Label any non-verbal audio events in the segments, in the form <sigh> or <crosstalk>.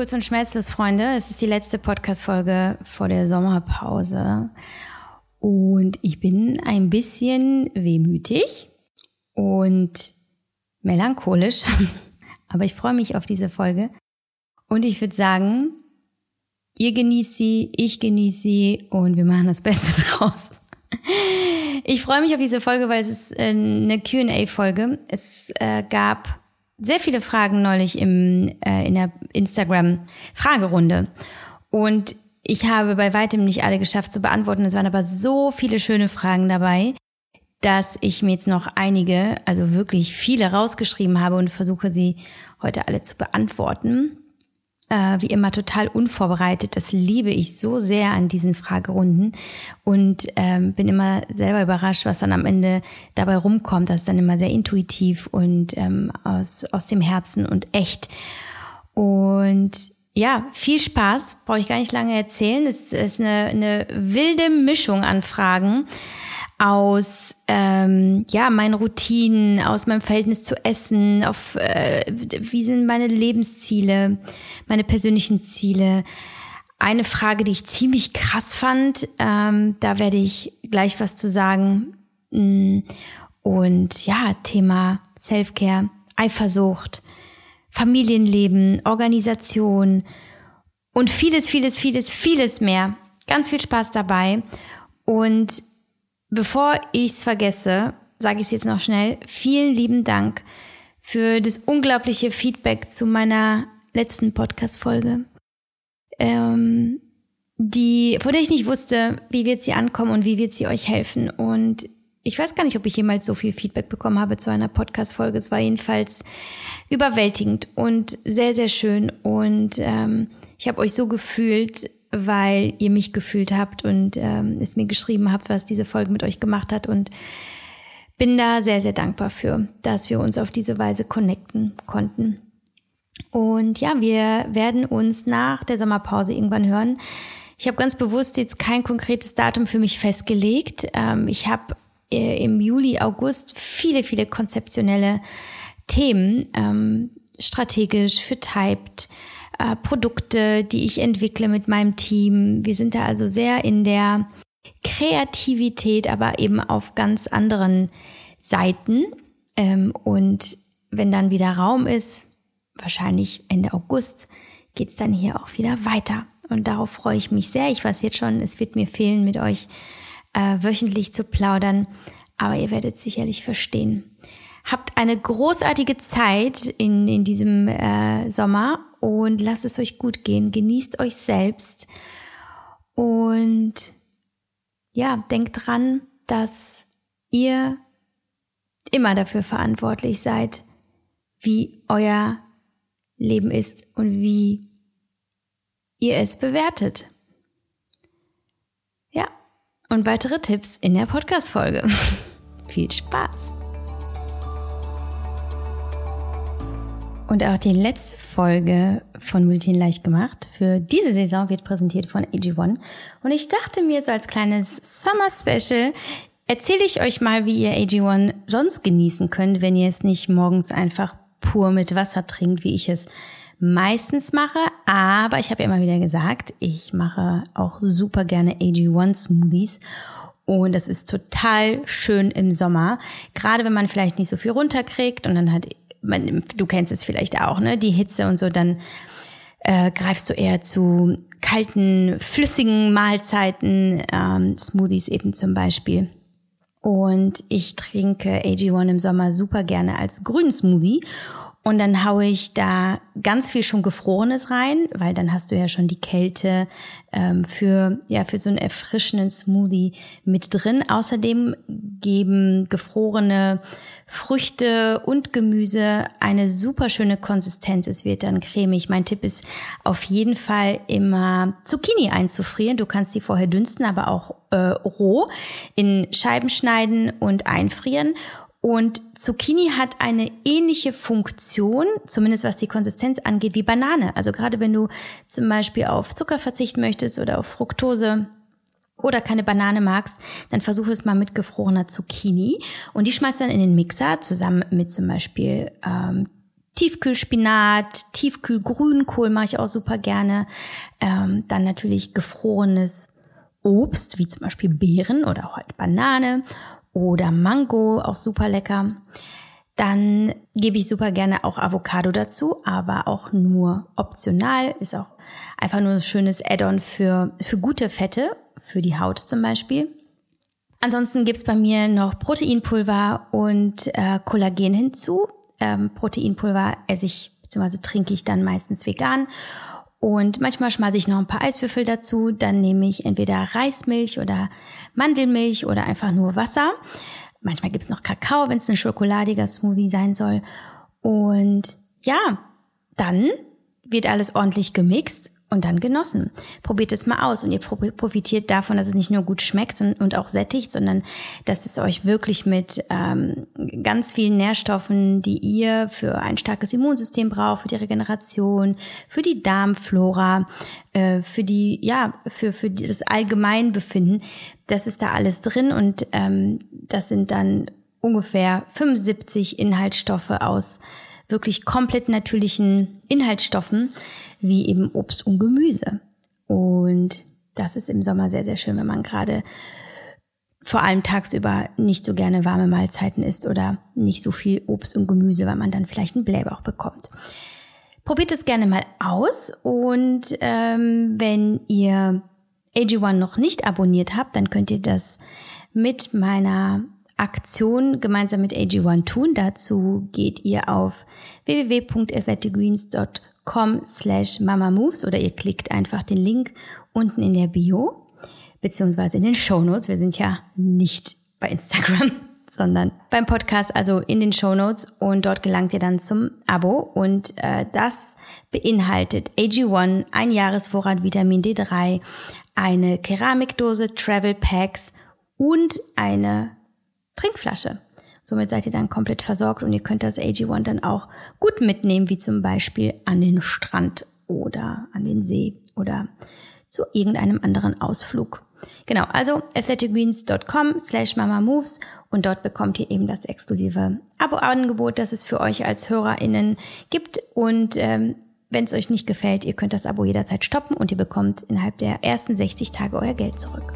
Kurz und schmerzlos, Freunde. Es ist die letzte Podcast-Folge vor der Sommerpause. Und ich bin ein bisschen wehmütig und melancholisch. <laughs> Aber ich freue mich auf diese Folge. Und ich würde sagen, ihr genießt sie, ich genieße sie und wir machen das Beste <laughs> draus. Ich freue mich auf diese Folge, weil es ist äh, eine QA-Folge. Es äh, gab sehr viele Fragen neulich im, äh, in der Instagram-Fragerunde. Und ich habe bei weitem nicht alle geschafft zu beantworten. Es waren aber so viele schöne Fragen dabei, dass ich mir jetzt noch einige, also wirklich viele rausgeschrieben habe und versuche sie heute alle zu beantworten. Äh, wie immer total unvorbereitet. Das liebe ich so sehr an diesen Fragerunden und ähm, bin immer selber überrascht, was dann am Ende dabei rumkommt. Das ist dann immer sehr intuitiv und ähm, aus, aus dem Herzen und echt. Und ja, viel Spaß, brauche ich gar nicht lange erzählen. Es ist eine, eine wilde Mischung an Fragen aus ähm, ja meinen Routinen, aus meinem Verhältnis zu Essen, auf äh, wie sind meine Lebensziele, meine persönlichen Ziele. Eine Frage, die ich ziemlich krass fand, ähm, da werde ich gleich was zu sagen. Mm, und ja, Thema Selfcare, Eifersucht, Familienleben, Organisation und vieles, vieles, vieles, vieles mehr. Ganz viel Spaß dabei. Und Bevor ich es vergesse, sage ich es jetzt noch schnell. Vielen lieben Dank für das unglaubliche Feedback zu meiner letzten Podcast-Folge. Ähm, die, von der ich nicht wusste, wie wird sie ankommen und wie wird sie euch helfen. Und ich weiß gar nicht, ob ich jemals so viel Feedback bekommen habe zu einer Podcast-Folge. Es war jedenfalls überwältigend und sehr, sehr schön. Und ähm, ich habe euch so gefühlt, weil ihr mich gefühlt habt und ähm, es mir geschrieben habt, was diese Folge mit euch gemacht hat und bin da sehr, sehr dankbar für, dass wir uns auf diese Weise connecten konnten. Und ja, wir werden uns nach der Sommerpause irgendwann hören. Ich habe ganz bewusst jetzt kein konkretes Datum für mich festgelegt. Ähm, ich habe äh, im Juli, August viele, viele konzeptionelle Themen, ähm, strategisch für äh, Produkte, die ich entwickle mit meinem Team. Wir sind da also sehr in der Kreativität, aber eben auf ganz anderen Seiten. Ähm, und wenn dann wieder Raum ist, wahrscheinlich Ende August, geht's dann hier auch wieder weiter. Und darauf freue ich mich sehr. Ich weiß jetzt schon, es wird mir fehlen, mit euch äh, wöchentlich zu plaudern. Aber ihr werdet sicherlich verstehen. Habt eine großartige Zeit in, in diesem äh, Sommer und lasst es euch gut gehen. Genießt euch selbst und ja, denkt dran, dass ihr immer dafür verantwortlich seid, wie euer Leben ist und wie ihr es bewertet. Ja, und weitere Tipps in der Podcast-Folge. <laughs> Viel Spaß! Und auch die letzte Folge von Multitin leicht gemacht für diese Saison wird präsentiert von AG1. Und ich dachte mir so als kleines Summer Special erzähle ich euch mal, wie ihr AG1 sonst genießen könnt, wenn ihr es nicht morgens einfach pur mit Wasser trinkt, wie ich es meistens mache. Aber ich habe ja immer wieder gesagt, ich mache auch super gerne AG1 Smoothies. Und das ist total schön im Sommer. Gerade wenn man vielleicht nicht so viel runterkriegt und dann hat man, du kennst es vielleicht auch, ne? Die Hitze und so, dann äh, greifst du eher zu kalten, flüssigen Mahlzeiten, ähm, Smoothies eben zum Beispiel. Und ich trinke AG1 im Sommer super gerne als grünen Smoothie. Und dann haue ich da ganz viel schon Gefrorenes rein, weil dann hast du ja schon die Kälte ähm, für, ja, für so einen erfrischenden Smoothie mit drin. Außerdem geben gefrorene Früchte und Gemüse eine super schöne Konsistenz. Es wird dann cremig. Mein Tipp ist auf jeden Fall immer Zucchini einzufrieren. Du kannst die vorher dünsten, aber auch äh, roh in Scheiben schneiden und einfrieren. Und Zucchini hat eine ähnliche Funktion, zumindest was die Konsistenz angeht, wie Banane. Also gerade wenn du zum Beispiel auf Zucker verzichten möchtest oder auf Fructose, oder keine Banane magst, dann versuch es mal mit gefrorener Zucchini und die schmeißt dann in den Mixer zusammen mit zum Beispiel ähm, Tiefkühlspinat, Tiefkühlgrünkohl mache ich auch super gerne. Ähm, dann natürlich gefrorenes Obst, wie zum Beispiel Beeren oder auch halt Banane oder Mango, auch super lecker. Dann gebe ich super gerne auch Avocado dazu, aber auch nur optional. Ist auch einfach nur ein schönes Add-on für, für gute Fette, für die Haut zum Beispiel. Ansonsten gibt's bei mir noch Proteinpulver und äh, Kollagen hinzu. Ähm, Proteinpulver esse ich bzw. trinke ich dann meistens vegan. Und manchmal schmeiße ich noch ein paar Eiswürfel dazu. Dann nehme ich entweder Reismilch oder Mandelmilch oder einfach nur Wasser. Manchmal gibt's noch Kakao, wenn es ein schokoladiger Smoothie sein soll. Und ja, dann wird alles ordentlich gemixt und dann genossen. Probiert es mal aus und ihr profitiert davon, dass es nicht nur gut schmeckt und auch sättigt, sondern dass es euch wirklich mit ähm, ganz vielen Nährstoffen, die ihr für ein starkes Immunsystem braucht, für die Regeneration, für die Darmflora, äh, für die, ja, für, für das Allgemeinbefinden, das ist da alles drin und ähm, das sind dann ungefähr 75 Inhaltsstoffe aus wirklich komplett natürlichen Inhaltsstoffen, wie eben Obst und Gemüse. Und das ist im Sommer sehr, sehr schön, wenn man gerade vor allem tagsüber nicht so gerne warme Mahlzeiten isst oder nicht so viel Obst und Gemüse, weil man dann vielleicht einen Blähbauch bekommt. Probiert es gerne mal aus und ähm, wenn ihr AG1 noch nicht abonniert habt, dann könnt ihr das mit meiner Aktion gemeinsam mit AG1 tun. Dazu geht ihr auf www.athleticgreens.com com slash mamamoves oder ihr klickt einfach den Link unten in der Bio beziehungsweise in den Show Notes. Wir sind ja nicht bei Instagram, <laughs> sondern beim Podcast, also in den Show Notes und dort gelangt ihr dann zum Abo und äh, das beinhaltet AG1, ein Jahresvorrat Vitamin D3, eine Keramikdose, Travel Packs und eine Trinkflasche. Somit seid ihr dann komplett versorgt und ihr könnt das AG1 dann auch gut mitnehmen, wie zum Beispiel an den Strand oder an den See oder zu irgendeinem anderen Ausflug. Genau, also athleticgreens.com slash mamamoves und dort bekommt ihr eben das exklusive Abo-Angebot, das es für euch als HörerInnen gibt und ähm, wenn es euch nicht gefällt, ihr könnt das Abo jederzeit stoppen und ihr bekommt innerhalb der ersten 60 Tage euer Geld zurück.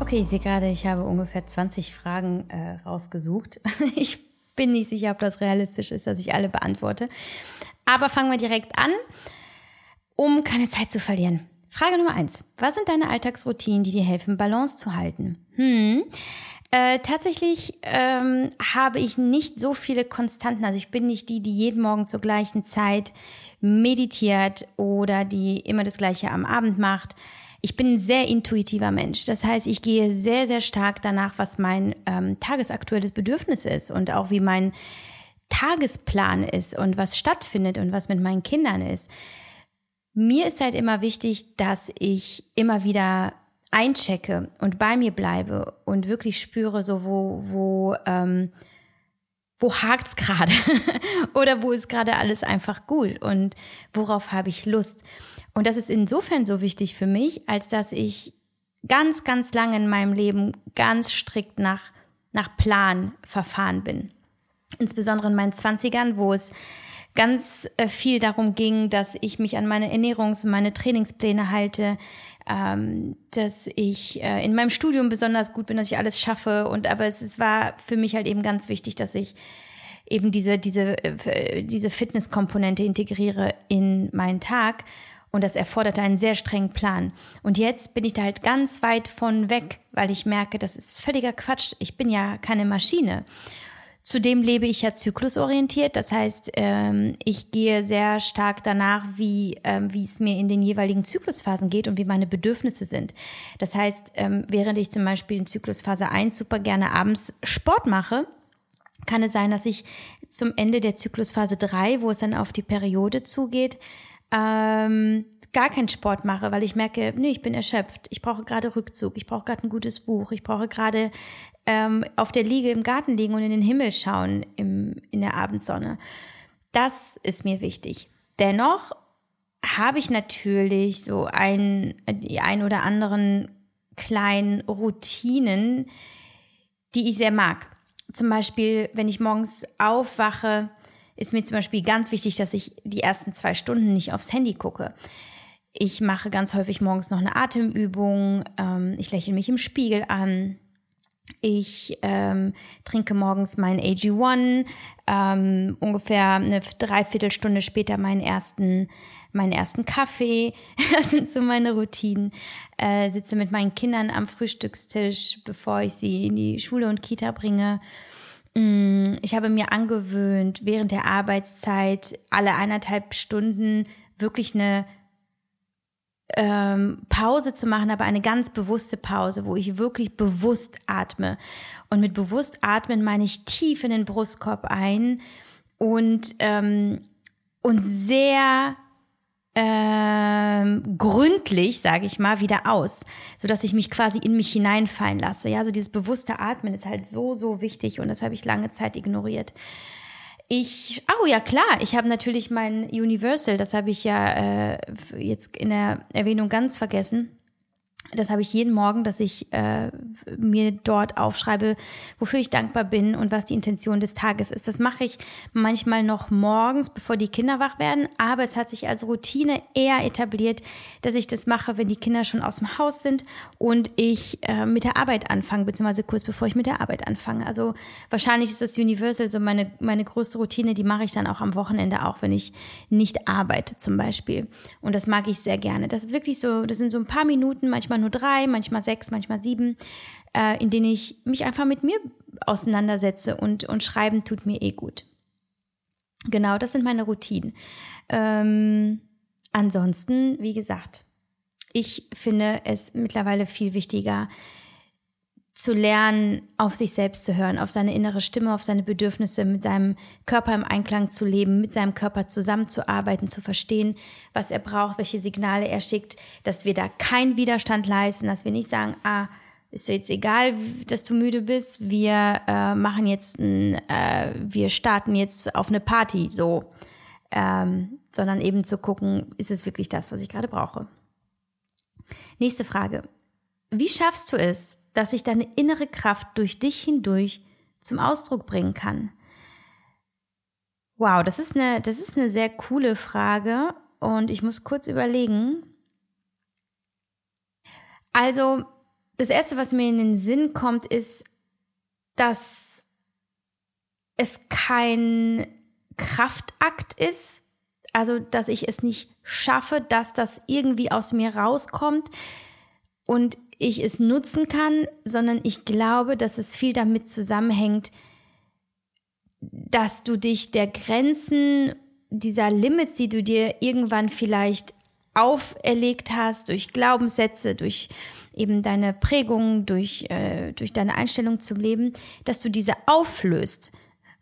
Okay, ich sehe gerade, ich habe ungefähr 20 Fragen äh, rausgesucht. <laughs> Ich bin nicht sicher, ob das realistisch ist, dass ich alle beantworte. Aber fangen wir direkt an, um keine Zeit zu verlieren. Frage Nummer eins. Was sind deine Alltagsroutinen, die dir helfen, Balance zu halten? Hm. Äh, tatsächlich ähm, habe ich nicht so viele Konstanten. Also ich bin nicht die, die jeden Morgen zur gleichen Zeit meditiert oder die immer das Gleiche am Abend macht ich bin ein sehr intuitiver Mensch. Das heißt, ich gehe sehr, sehr stark danach, was mein ähm, tagesaktuelles Bedürfnis ist und auch wie mein Tagesplan ist und was stattfindet und was mit meinen Kindern ist. Mir ist halt immer wichtig, dass ich immer wieder einchecke und bei mir bleibe und wirklich spüre, so wo, wo, ähm, wo hakt's gerade <laughs> oder wo ist gerade alles einfach gut und worauf habe ich Lust. Und das ist insofern so wichtig für mich, als dass ich ganz, ganz lange in meinem Leben ganz strikt nach, nach Plan verfahren bin. Insbesondere in meinen Zwanzigern, wo es ganz äh, viel darum ging, dass ich mich an meine Ernährungs- und meine Trainingspläne halte, ähm, dass ich äh, in meinem Studium besonders gut bin, dass ich alles schaffe. Und aber es, es war für mich halt eben ganz wichtig, dass ich eben diese, diese, äh, diese Fitnesskomponente integriere in meinen Tag. Und das erforderte einen sehr strengen Plan. Und jetzt bin ich da halt ganz weit von weg, weil ich merke, das ist völliger Quatsch. Ich bin ja keine Maschine. Zudem lebe ich ja zyklusorientiert. Das heißt, ähm, ich gehe sehr stark danach, wie, ähm, wie es mir in den jeweiligen Zyklusphasen geht und wie meine Bedürfnisse sind. Das heißt, ähm, während ich zum Beispiel in Zyklusphase 1 super gerne abends Sport mache, kann es sein, dass ich zum Ende der Zyklusphase 3, wo es dann auf die Periode zugeht, ähm, gar keinen Sport mache, weil ich merke, nee, ich bin erschöpft. Ich brauche gerade Rückzug. Ich brauche gerade ein gutes Buch. Ich brauche gerade ähm, auf der Liege im Garten liegen und in den Himmel schauen im, in der Abendsonne. Das ist mir wichtig. Dennoch habe ich natürlich so ein, die ein oder anderen kleinen Routinen, die ich sehr mag. zum Beispiel, wenn ich morgens aufwache, ist mir zum Beispiel ganz wichtig, dass ich die ersten zwei Stunden nicht aufs Handy gucke. Ich mache ganz häufig morgens noch eine Atemübung. Ähm, ich lächle mich im Spiegel an. Ich ähm, trinke morgens mein AG1, ähm, ungefähr eine Dreiviertelstunde später meinen ersten, meinen ersten Kaffee. <laughs> Das sind so meine Routinen. Äh, sitze mit meinen Kindern am Frühstückstisch, bevor ich sie in die Schule und Kita bringe. Mm, ich habe mir angewöhnt, während der Arbeitszeit alle eineinhalb Stunden wirklich eine ähm, Pause zu machen, aber eine ganz bewusste Pause, wo ich wirklich bewusst atme. Und mit bewusst atmen meine ich tief in den Brustkorb ein und, ähm, und sehr ähm, gründlich, sage ich mal, wieder aus, so dass ich mich quasi in mich hineinfallen lasse. Ja, so dieses bewusste Atmen ist halt so so wichtig und das habe ich lange Zeit ignoriert. Ich, oh ja klar, ich habe natürlich mein Universal, das habe ich ja äh, jetzt in der Erwähnung ganz vergessen das habe ich jeden Morgen, dass ich äh, mir dort aufschreibe, wofür ich dankbar bin und was die Intention des Tages ist. Das mache ich manchmal noch morgens, bevor die Kinder wach werden, aber es hat sich als Routine eher etabliert, dass ich das mache, wenn die Kinder schon aus dem Haus sind und ich äh, mit der Arbeit anfange, beziehungsweise kurz bevor ich mit der Arbeit anfange. Also wahrscheinlich ist das Universal so meine, meine größte Routine, die mache ich dann auch am Wochenende, auch wenn ich nicht arbeite zum Beispiel. Und das mag ich sehr gerne. Das ist wirklich so, das sind so ein paar Minuten, manchmal nur drei, manchmal sechs, manchmal sieben, äh, in denen ich mich einfach mit mir auseinandersetze und, und schreiben tut mir eh gut. Genau, das sind meine Routinen. Ähm, ansonsten, wie gesagt, ich finde es mittlerweile viel wichtiger, zu lernen, auf sich selbst zu hören, auf seine innere Stimme, auf seine Bedürfnisse, mit seinem Körper im Einklang zu leben, mit seinem Körper zusammenzuarbeiten, zu verstehen, was er braucht, welche Signale er schickt, dass wir da keinen Widerstand leisten, dass wir nicht sagen, ah, ist jetzt egal, dass du müde bist, wir äh, machen jetzt, ein, äh, wir starten jetzt auf eine Party, so, ähm, sondern eben zu gucken, ist es wirklich das, was ich gerade brauche. Nächste Frage. Wie schaffst du es, dass ich deine innere Kraft durch dich hindurch zum Ausdruck bringen kann? Wow, das ist eine, das ist eine sehr coole Frage und ich muss kurz überlegen. Also, das erste, was mir in den Sinn kommt, ist, dass es kein Kraftakt ist, also dass ich es nicht schaffe, dass das irgendwie aus mir rauskommt und ich es nutzen kann, sondern ich glaube, dass es viel damit zusammenhängt, dass du dich der Grenzen dieser Limits, die du dir irgendwann vielleicht auferlegt hast, durch Glaubenssätze, durch eben deine Prägungen, durch, äh, durch deine Einstellung zum Leben, dass du diese auflöst.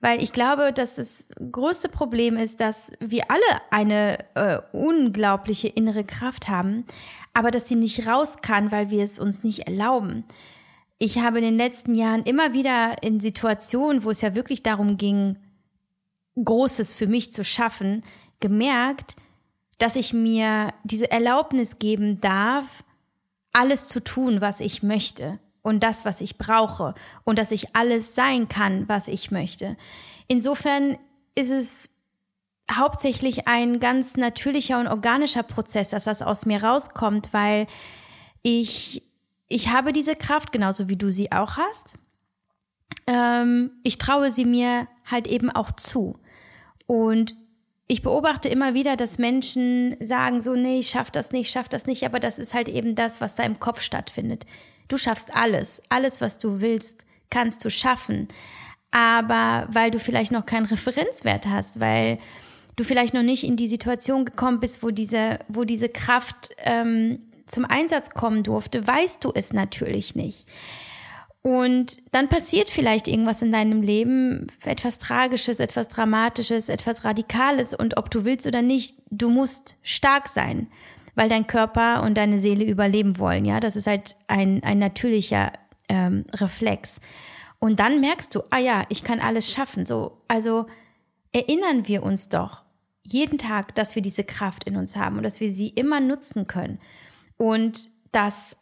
Weil ich glaube, dass das größte Problem ist, dass wir alle eine äh, unglaubliche innere Kraft haben, aber dass sie nicht raus kann, weil wir es uns nicht erlauben. Ich habe in den letzten Jahren immer wieder in Situationen, wo es ja wirklich darum ging, Großes für mich zu schaffen, gemerkt, dass ich mir diese Erlaubnis geben darf, alles zu tun, was ich möchte und das, was ich brauche und dass ich alles sein kann, was ich möchte. Insofern ist es hauptsächlich ein ganz natürlicher und organischer Prozess, dass das aus mir rauskommt, weil ich, ich habe diese Kraft, genauso wie du sie auch hast. Ähm, ich traue sie mir halt eben auch zu. Und ich beobachte immer wieder, dass Menschen sagen so, nee, ich schaff das nicht, ich schaff das nicht, aber das ist halt eben das, was da im Kopf stattfindet. Du schaffst alles, alles, was du willst, kannst du schaffen. Aber weil du vielleicht noch keinen Referenzwert hast, weil du vielleicht noch nicht in die Situation gekommen bist, wo diese, wo diese Kraft ähm, zum Einsatz kommen durfte, weißt du es natürlich nicht. Und dann passiert vielleicht irgendwas in deinem Leben, etwas Tragisches, etwas Dramatisches, etwas Radikales. Und ob du willst oder nicht, du musst stark sein, weil dein Körper und deine Seele überleben wollen. Ja, das ist halt ein, ein natürlicher ähm, Reflex. Und dann merkst du, ah ja, ich kann alles schaffen. So, also erinnern wir uns doch jeden Tag, dass wir diese Kraft in uns haben und dass wir sie immer nutzen können. Und dass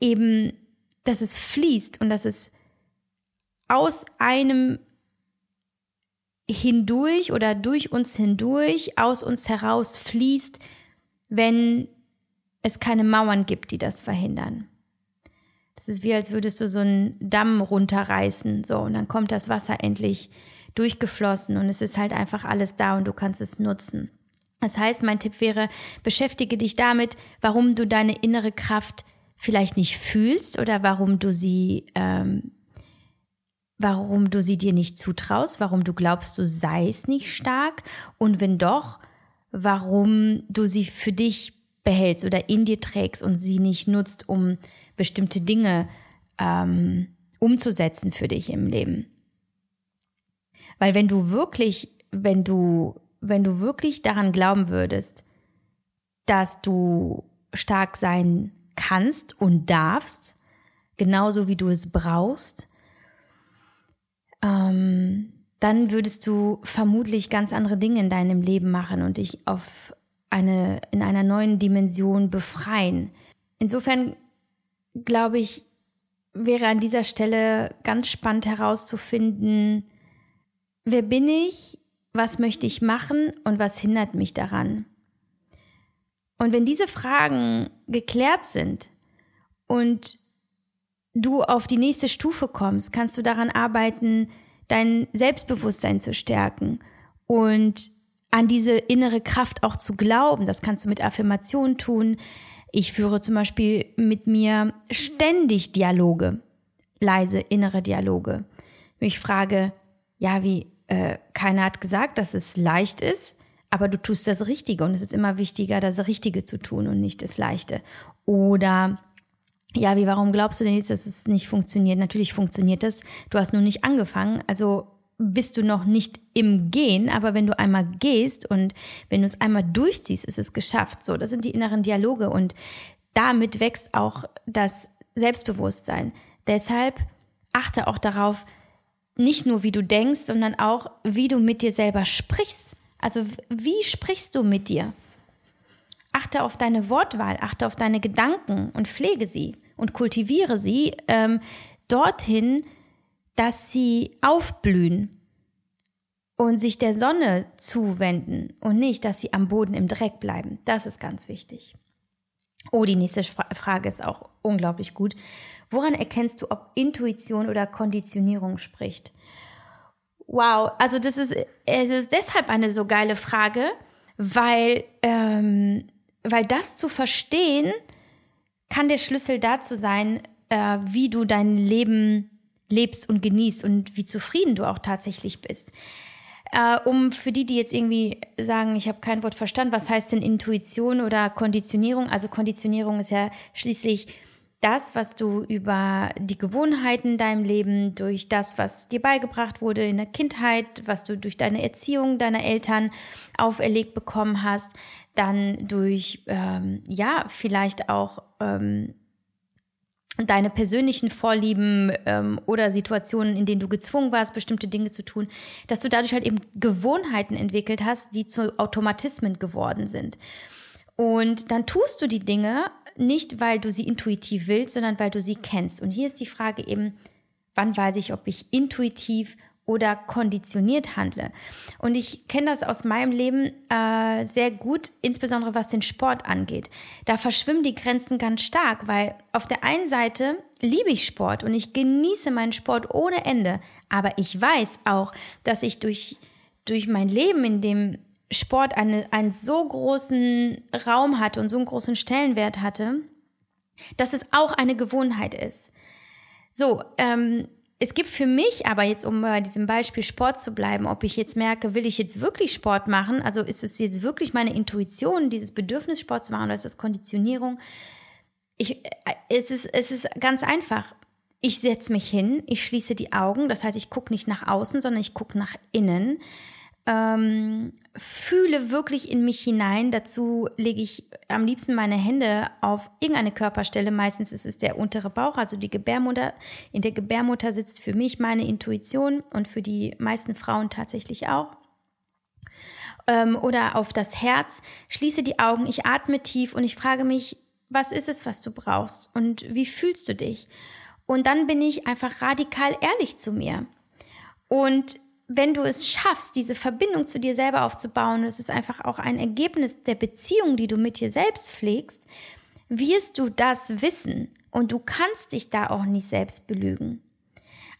eben, dass es fließt und dass es aus einem hindurch oder durch uns hindurch, aus uns heraus fließt, wenn es keine Mauern gibt, die das verhindern. Das ist wie, als würdest du so einen Damm runterreißen, so, und dann kommt das Wasser endlich durchgeflossen und es ist halt einfach alles da und du kannst es nutzen. Das heißt, mein Tipp wäre, beschäftige dich damit, warum du deine innere Kraft vielleicht nicht fühlst oder warum du sie, ähm, warum du sie dir nicht zutraust, warum du glaubst, du seist nicht stark und wenn doch, warum du sie für dich behältst oder in dir trägst und sie nicht nutzt, um bestimmte Dinge ähm, umzusetzen für dich im Leben. Weil wenn du wirklich, wenn du, wenn du wirklich daran glauben würdest, dass du stark sein kannst und darfst, genauso wie du es brauchst, ähm, dann würdest du vermutlich ganz andere Dinge in deinem Leben machen und dich auf eine, in einer neuen Dimension befreien. Insofern glaube ich, wäre an dieser Stelle ganz spannend herauszufinden, wer bin ich, was möchte ich machen und was hindert mich daran. Und wenn diese Fragen geklärt sind und du auf die nächste Stufe kommst, kannst du daran arbeiten, dein Selbstbewusstsein zu stärken und an diese innere Kraft auch zu glauben. Das kannst du mit Affirmationen tun. Ich führe zum Beispiel mit mir ständig Dialoge, leise innere Dialoge. Ich frage, ja, wie, äh, keiner hat gesagt, dass es leicht ist, aber du tust das Richtige und es ist immer wichtiger, das Richtige zu tun und nicht das Leichte. Oder ja, wie, warum glaubst du denn jetzt, dass es nicht funktioniert? Natürlich funktioniert es. Du hast nur nicht angefangen. Also bist du noch nicht im Gehen, aber wenn du einmal gehst und wenn du es einmal durchziehst, ist es geschafft. So, das sind die inneren Dialoge und damit wächst auch das Selbstbewusstsein. Deshalb achte auch darauf, nicht nur wie du denkst, sondern auch wie du mit dir selber sprichst. Also wie sprichst du mit dir? Achte auf deine Wortwahl, achte auf deine Gedanken und pflege sie und kultiviere sie ähm, dorthin, dass sie aufblühen und sich der Sonne zuwenden und nicht, dass sie am Boden im Dreck bleiben. Das ist ganz wichtig. Oh, die nächste Frage ist auch unglaublich gut. Woran erkennst du, ob Intuition oder Konditionierung spricht? Wow, also das ist, es ist deshalb eine so geile Frage, weil, ähm, weil das zu verstehen, kann der Schlüssel dazu sein, äh, wie du dein Leben lebst und genießt und wie zufrieden du auch tatsächlich bist. Äh, um für die, die jetzt irgendwie sagen, ich habe kein Wort verstanden, was heißt denn Intuition oder Konditionierung? Also Konditionierung ist ja schließlich das, was du über die Gewohnheiten in deinem Leben, durch das, was dir beigebracht wurde in der Kindheit, was du durch deine Erziehung deiner Eltern auferlegt bekommen hast, dann durch, ähm, ja, vielleicht auch ähm, deine persönlichen Vorlieben ähm, oder Situationen, in denen du gezwungen warst, bestimmte Dinge zu tun, dass du dadurch halt eben Gewohnheiten entwickelt hast, die zu Automatismen geworden sind. Und dann tust du die Dinge nicht, weil du sie intuitiv willst, sondern weil du sie kennst. Und hier ist die Frage eben, wann weiß ich, ob ich intuitiv oder konditioniert handle. Und ich kenne das aus meinem Leben äh, sehr gut, insbesondere was den Sport angeht. Da verschwimmen die Grenzen ganz stark, weil auf der einen Seite liebe ich Sport und ich genieße meinen Sport ohne Ende, aber ich weiß auch, dass ich durch, durch mein Leben, in dem Sport eine, einen so großen Raum hatte und so einen großen Stellenwert hatte, dass es auch eine Gewohnheit ist. So, ähm, es gibt für mich aber jetzt, um bei diesem Beispiel Sport zu bleiben, ob ich jetzt merke, will ich jetzt wirklich Sport machen? Also ist es jetzt wirklich meine Intuition, dieses Bedürfnis Sport zu machen oder ist das Konditionierung? Ich, äh, es, ist, es ist ganz einfach. Ich setze mich hin, ich schließe die Augen, das heißt, ich gucke nicht nach außen, sondern ich gucke nach innen. Ähm, fühle wirklich in mich hinein. Dazu lege ich am liebsten meine Hände auf irgendeine Körperstelle. Meistens ist es der untere Bauch, also die Gebärmutter. In der Gebärmutter sitzt für mich meine Intuition und für die meisten Frauen tatsächlich auch. Ähm, oder auf das Herz. Schließe die Augen, ich atme tief und ich frage mich, was ist es, was du brauchst und wie fühlst du dich? Und dann bin ich einfach radikal ehrlich zu mir. Und wenn du es schaffst, diese Verbindung zu dir selber aufzubauen, das ist einfach auch ein Ergebnis der Beziehung, die du mit dir selbst pflegst, wirst du das wissen und du kannst dich da auch nicht selbst belügen.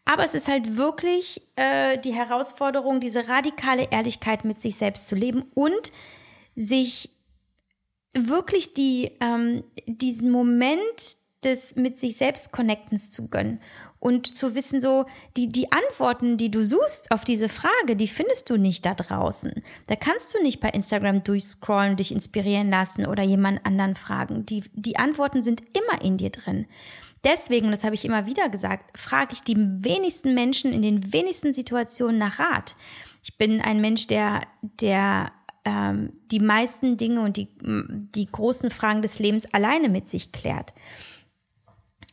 Aber es ist halt wirklich äh, die Herausforderung, diese radikale Ehrlichkeit mit sich selbst zu leben und sich wirklich die, ähm, diesen Moment des mit sich selbst Connectens zu gönnen und zu wissen, so, die, die Antworten, die du suchst auf diese Frage, die findest du nicht da draußen. Da kannst du nicht bei Instagram durchscrollen, dich inspirieren lassen oder jemand anderen fragen. Die, die Antworten sind immer in dir drin. Deswegen, das habe ich immer wieder gesagt, frage ich die wenigsten Menschen in den wenigsten Situationen nach Rat. Ich bin ein Mensch, der, der ähm, die meisten Dinge und die, die großen Fragen des Lebens alleine mit sich klärt.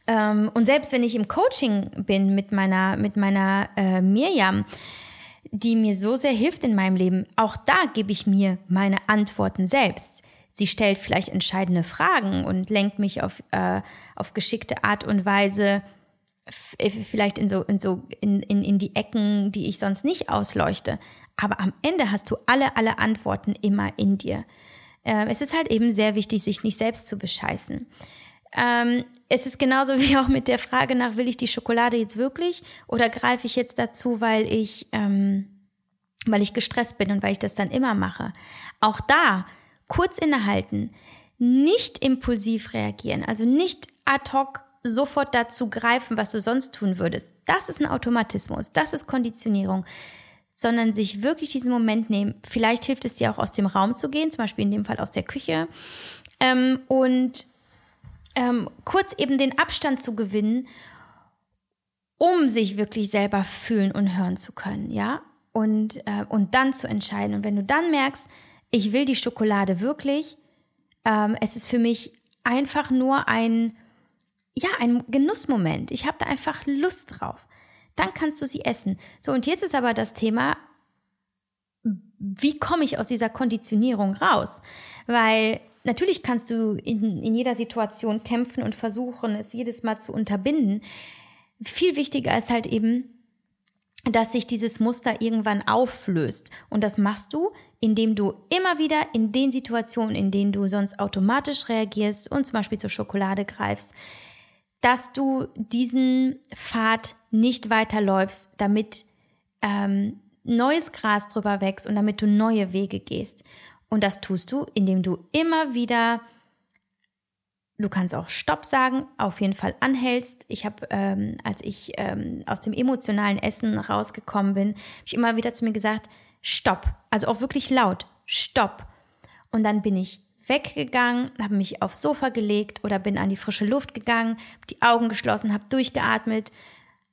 Ähm, und selbst wenn ich im Coaching bin mit meiner, mit meiner äh, Mirjam, die mir so sehr hilft in meinem Leben, auch da gebe ich mir meine Antworten selbst. Sie stellt vielleicht entscheidende Fragen und lenkt mich auf, äh, auf geschickte Art und Weise äh, vielleicht in so, in so, in, in, in die Ecken, die ich sonst nicht ausleuchte. Aber am Ende hast du alle, alle Antworten immer in dir. Äh, es ist halt eben sehr wichtig, sich nicht selbst zu bescheißen. Ähm, es ist genauso <laughs> wie auch mit der Frage nach, will ich die Schokolade jetzt wirklich oder greife ich jetzt dazu, weil ich, ähm, weil ich gestresst bin und weil ich das dann immer mache. Auch da kurz innehalten, nicht impulsiv reagieren, also nicht ad hoc sofort dazu greifen, was du sonst tun würdest. Das ist ein Automatismus, das ist Konditionierung, sondern sich wirklich diesen Moment nehmen. Vielleicht hilft es dir auch aus dem Raum zu gehen, zum Beispiel in dem Fall aus der Küche ähm, und ähm, kurz eben den Abstand zu gewinnen, um sich wirklich selber fühlen und hören zu können, ja? Und, äh, und dann zu entscheiden. Und wenn du dann merkst, ich will die Schokolade wirklich, ähm, es ist für mich einfach nur ein, ja, ein Genussmoment. Ich habe da einfach Lust drauf. Dann kannst du sie essen. So, und jetzt ist aber das Thema, wie komme ich aus dieser Konditionierung raus? Weil natürlich kannst du in, in jeder Situation kämpfen und versuchen, es jedes Mal zu unterbinden. Viel wichtiger ist halt eben, dass sich dieses Muster irgendwann auflöst. Und das machst du, indem du immer wieder in den Situationen, in denen du sonst automatisch reagierst und zum Beispiel zur Schokolade greifst, dass du diesen Pfad nicht weiterläufst, damit ähm, neues Gras drüber wächst und damit du neue Wege gehst. Und das tust du, indem du immer wieder, du kannst auch Stopp sagen, auf jeden Fall anhältst. Ich habe, ähm, als ich ähm, aus dem emotionalen Essen rausgekommen bin, habe ich immer wieder zu mir gesagt, Stopp. Also auch wirklich laut, Stopp. Und dann bin ich weggegangen, habe mich aufs Sofa gelegt oder bin an die frische Luft gegangen, habe die Augen geschlossen, habe durchgeatmet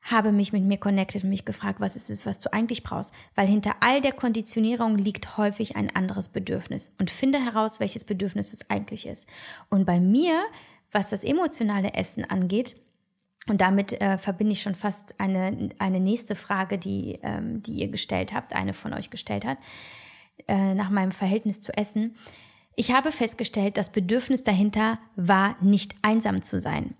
habe mich mit mir connected und mich gefragt, was ist es, was du eigentlich brauchst? Weil hinter all der Konditionierung liegt häufig ein anderes Bedürfnis und finde heraus, welches Bedürfnis es eigentlich ist. Und bei mir, was das emotionale Essen angeht, und damit äh, verbinde ich schon fast eine, eine nächste Frage, die, ähm, die ihr gestellt habt, eine von euch gestellt hat, äh, nach meinem Verhältnis zu Essen. Ich habe festgestellt, das Bedürfnis dahinter war, nicht einsam zu sein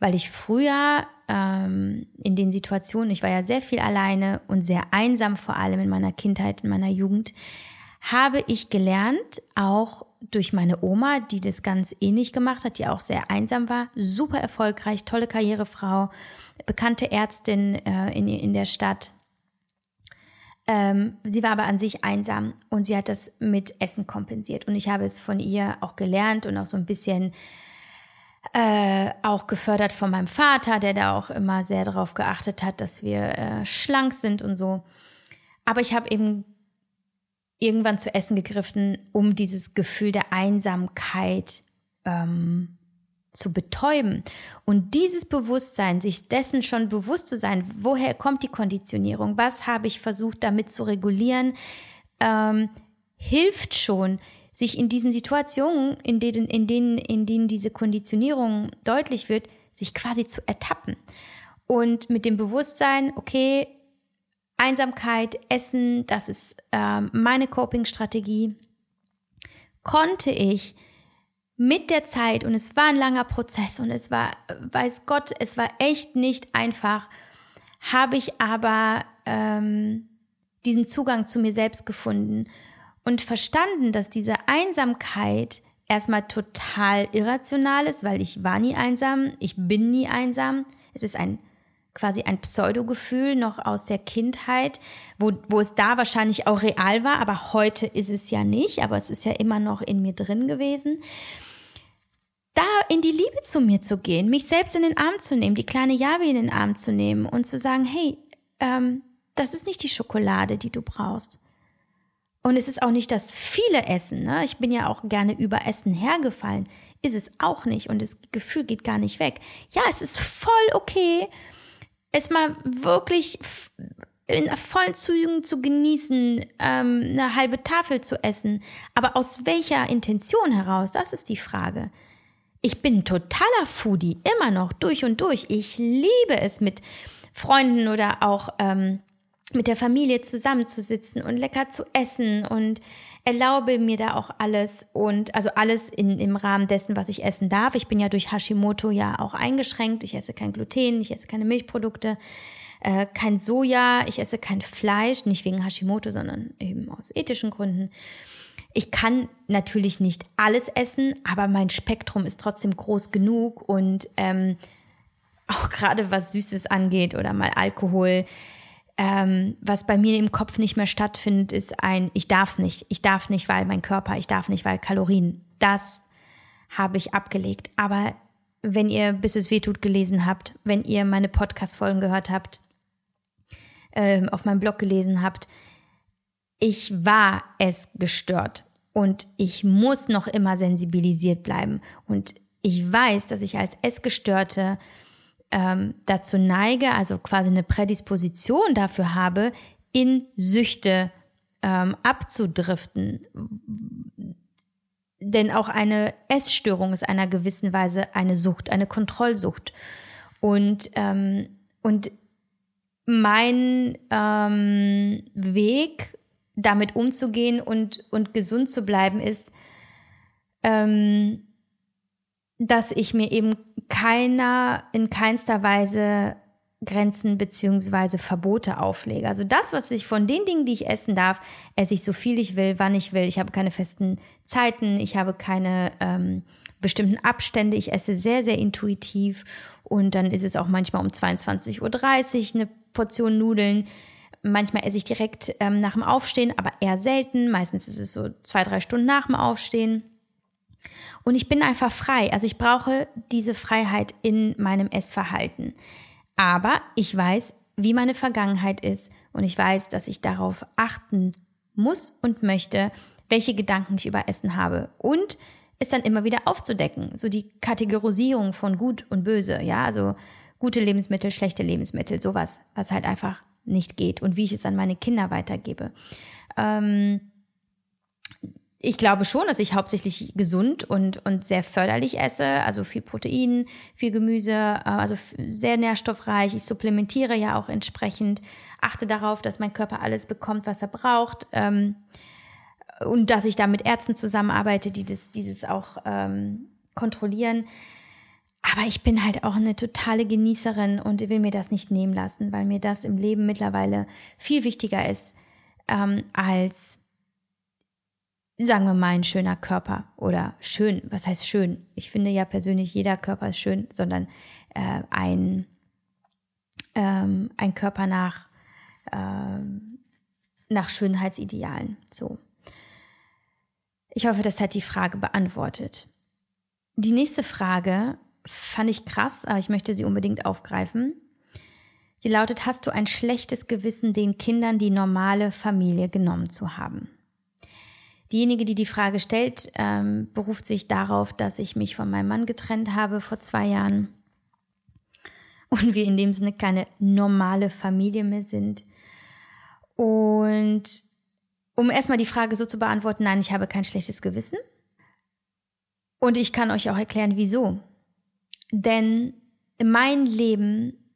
weil ich früher ähm, in den Situationen, ich war ja sehr viel alleine und sehr einsam, vor allem in meiner Kindheit, in meiner Jugend, habe ich gelernt, auch durch meine Oma, die das ganz ähnlich gemacht hat, die auch sehr einsam war, super erfolgreich, tolle Karrierefrau, bekannte Ärztin äh, in, in der Stadt. Ähm, sie war aber an sich einsam und sie hat das mit Essen kompensiert. Und ich habe es von ihr auch gelernt und auch so ein bisschen äh, auch gefördert von meinem Vater, der da auch immer sehr darauf geachtet hat, dass wir äh, schlank sind und so. Aber ich habe eben irgendwann zu essen gegriffen, um dieses Gefühl der Einsamkeit ähm, zu betäuben. Und dieses Bewusstsein, sich dessen schon bewusst zu sein, woher kommt die Konditionierung, was habe ich versucht damit zu regulieren, ähm, hilft schon, sich in diesen Situationen, in denen, in denen, in denen diese Konditionierung deutlich wird, sich quasi zu ertappen. Und mit dem Bewusstsein, okay, Einsamkeit, Essen, das ist äh, meine Coping-Strategie, konnte ich mit der Zeit, und es war ein langer Prozess und es war, weiß Gott, es war echt nicht einfach, habe ich aber ähm, diesen Zugang zu mir selbst gefunden und verstanden, dass diese Einsamkeit erstmal total irrational ist, weil ich war nie einsam, ich bin nie einsam. Es ist ein quasi ein Pseudogefühl noch aus der Kindheit, wo, wo es da wahrscheinlich auch real war, aber heute ist es ja nicht, aber es ist ja immer noch in mir drin gewesen da in die Liebe zu mir zu gehen, mich selbst in den Arm zu nehmen, die kleine Javi in den Arm zu nehmen und zu sagen, hey, ähm, das ist nicht die Schokolade, die du brauchst. Und es ist auch nicht das viele Essen. Ne? Ich bin ja auch gerne über Essen hergefallen. Ist es auch nicht. Und das Gefühl geht gar nicht weg. Ja, es ist voll okay, es mal wirklich in vollen Zügen zu genießen, ähm, eine halbe Tafel zu essen. Aber aus welcher Intention heraus? Das ist die Frage. Ich bin totaler Foodie, immer noch durch und durch. Ich liebe es mit Freunden oder auch ähm, mit der Familie zusammenzusitzen und lecker zu essen und erlaube mir da auch alles und also alles in, im Rahmen dessen, was ich essen darf. Ich bin ja durch Hashimoto ja auch eingeschränkt. Ich esse kein Gluten, ich esse keine Milchprodukte, äh, kein Soja, ich esse kein Fleisch, nicht wegen Hashimoto, sondern eben aus ethischen Gründen. Ich kann natürlich nicht alles essen, aber mein Spektrum ist trotzdem groß genug und ähm, auch gerade was Süßes angeht oder mal Alkohol, ähm, was bei mir im Kopf nicht mehr stattfindet, ist ein Ich darf nicht, ich darf nicht, weil mein Körper, ich darf nicht, weil Kalorien. Das habe ich abgelegt. Aber wenn ihr bis es weh tut gelesen habt, wenn ihr meine Podcast-Folgen gehört habt, äh, auf meinem Blog gelesen habt, ich war es gestört und ich muss noch immer sensibilisiert bleiben. Und ich weiß, dass ich als Essgestörte ähm, dazu neige, also quasi eine Prädisposition dafür habe, in Süchte ähm, abzudriften. Denn auch eine Essstörung ist einer gewissen Weise eine Sucht, eine Kontrollsucht. Und, ähm, und mein ähm, Weg damit umzugehen und, und gesund zu bleiben, ist, ähm, dass ich mir eben keiner, in keinster Weise Grenzen beziehungsweise Verbote auflege. Also das, was ich von den Dingen, die ich essen darf, esse ich so viel ich will, wann ich will. Ich habe keine festen Zeiten, ich habe keine ähm, bestimmten Abstände. Ich esse sehr, sehr intuitiv und dann ist es auch manchmal um 22.30 Uhr eine Portion Nudeln. Manchmal esse ich direkt ähm, nach dem Aufstehen, aber eher selten. Meistens ist es so zwei, drei Stunden nach dem Aufstehen. Und ich bin einfach frei. Also ich brauche diese Freiheit in meinem Essverhalten. Aber ich weiß, wie meine Vergangenheit ist und ich weiß, dass ich darauf achten muss und möchte, welche Gedanken ich über Essen habe und es dann immer wieder aufzudecken. So die Kategorisierung von gut und böse, ja, also gute Lebensmittel, schlechte Lebensmittel, sowas, was halt einfach nicht geht und wie ich es an meine Kinder weitergebe. Ähm, ich glaube schon, dass ich hauptsächlich gesund und, und sehr förderlich esse, also viel Protein, viel Gemüse, äh, also sehr nährstoffreich. Ich supplementiere ja auch entsprechend, achte darauf, dass mein Körper alles bekommt, was er braucht. Ähm, und dass ich da mit Ärzten zusammenarbeite, die das, dieses auch ähm, kontrollieren. Aber ich bin halt auch eine totale Genießerin und will mir das nicht nehmen lassen, weil mir das im Leben mittlerweile viel wichtiger ist ähm, als, sagen wir mal, ein schöner Körper oder schön. Was heißt schön? Ich finde ja persönlich, jeder Körper ist schön, sondern äh, ein, ähm, ein Körper nach, äh, nach Schönheitsidealen. So. Ich hoffe, das hat die Frage beantwortet. Die nächste Frage fand ich krass, aber ich möchte sie unbedingt aufgreifen. Sie lautet, hast du ein schlechtes Gewissen, den Kindern die normale Familie genommen zu haben? Diejenige, die die Frage stellt, ähm, beruft sich darauf, dass ich mich von meinem Mann getrennt habe vor zwei Jahren und wir in dem Sinne keine normale Familie mehr sind. Und um erstmal die Frage so zu beantworten, nein, ich habe kein schlechtes Gewissen. Und ich kann euch auch erklären, wieso. Denn mein Leben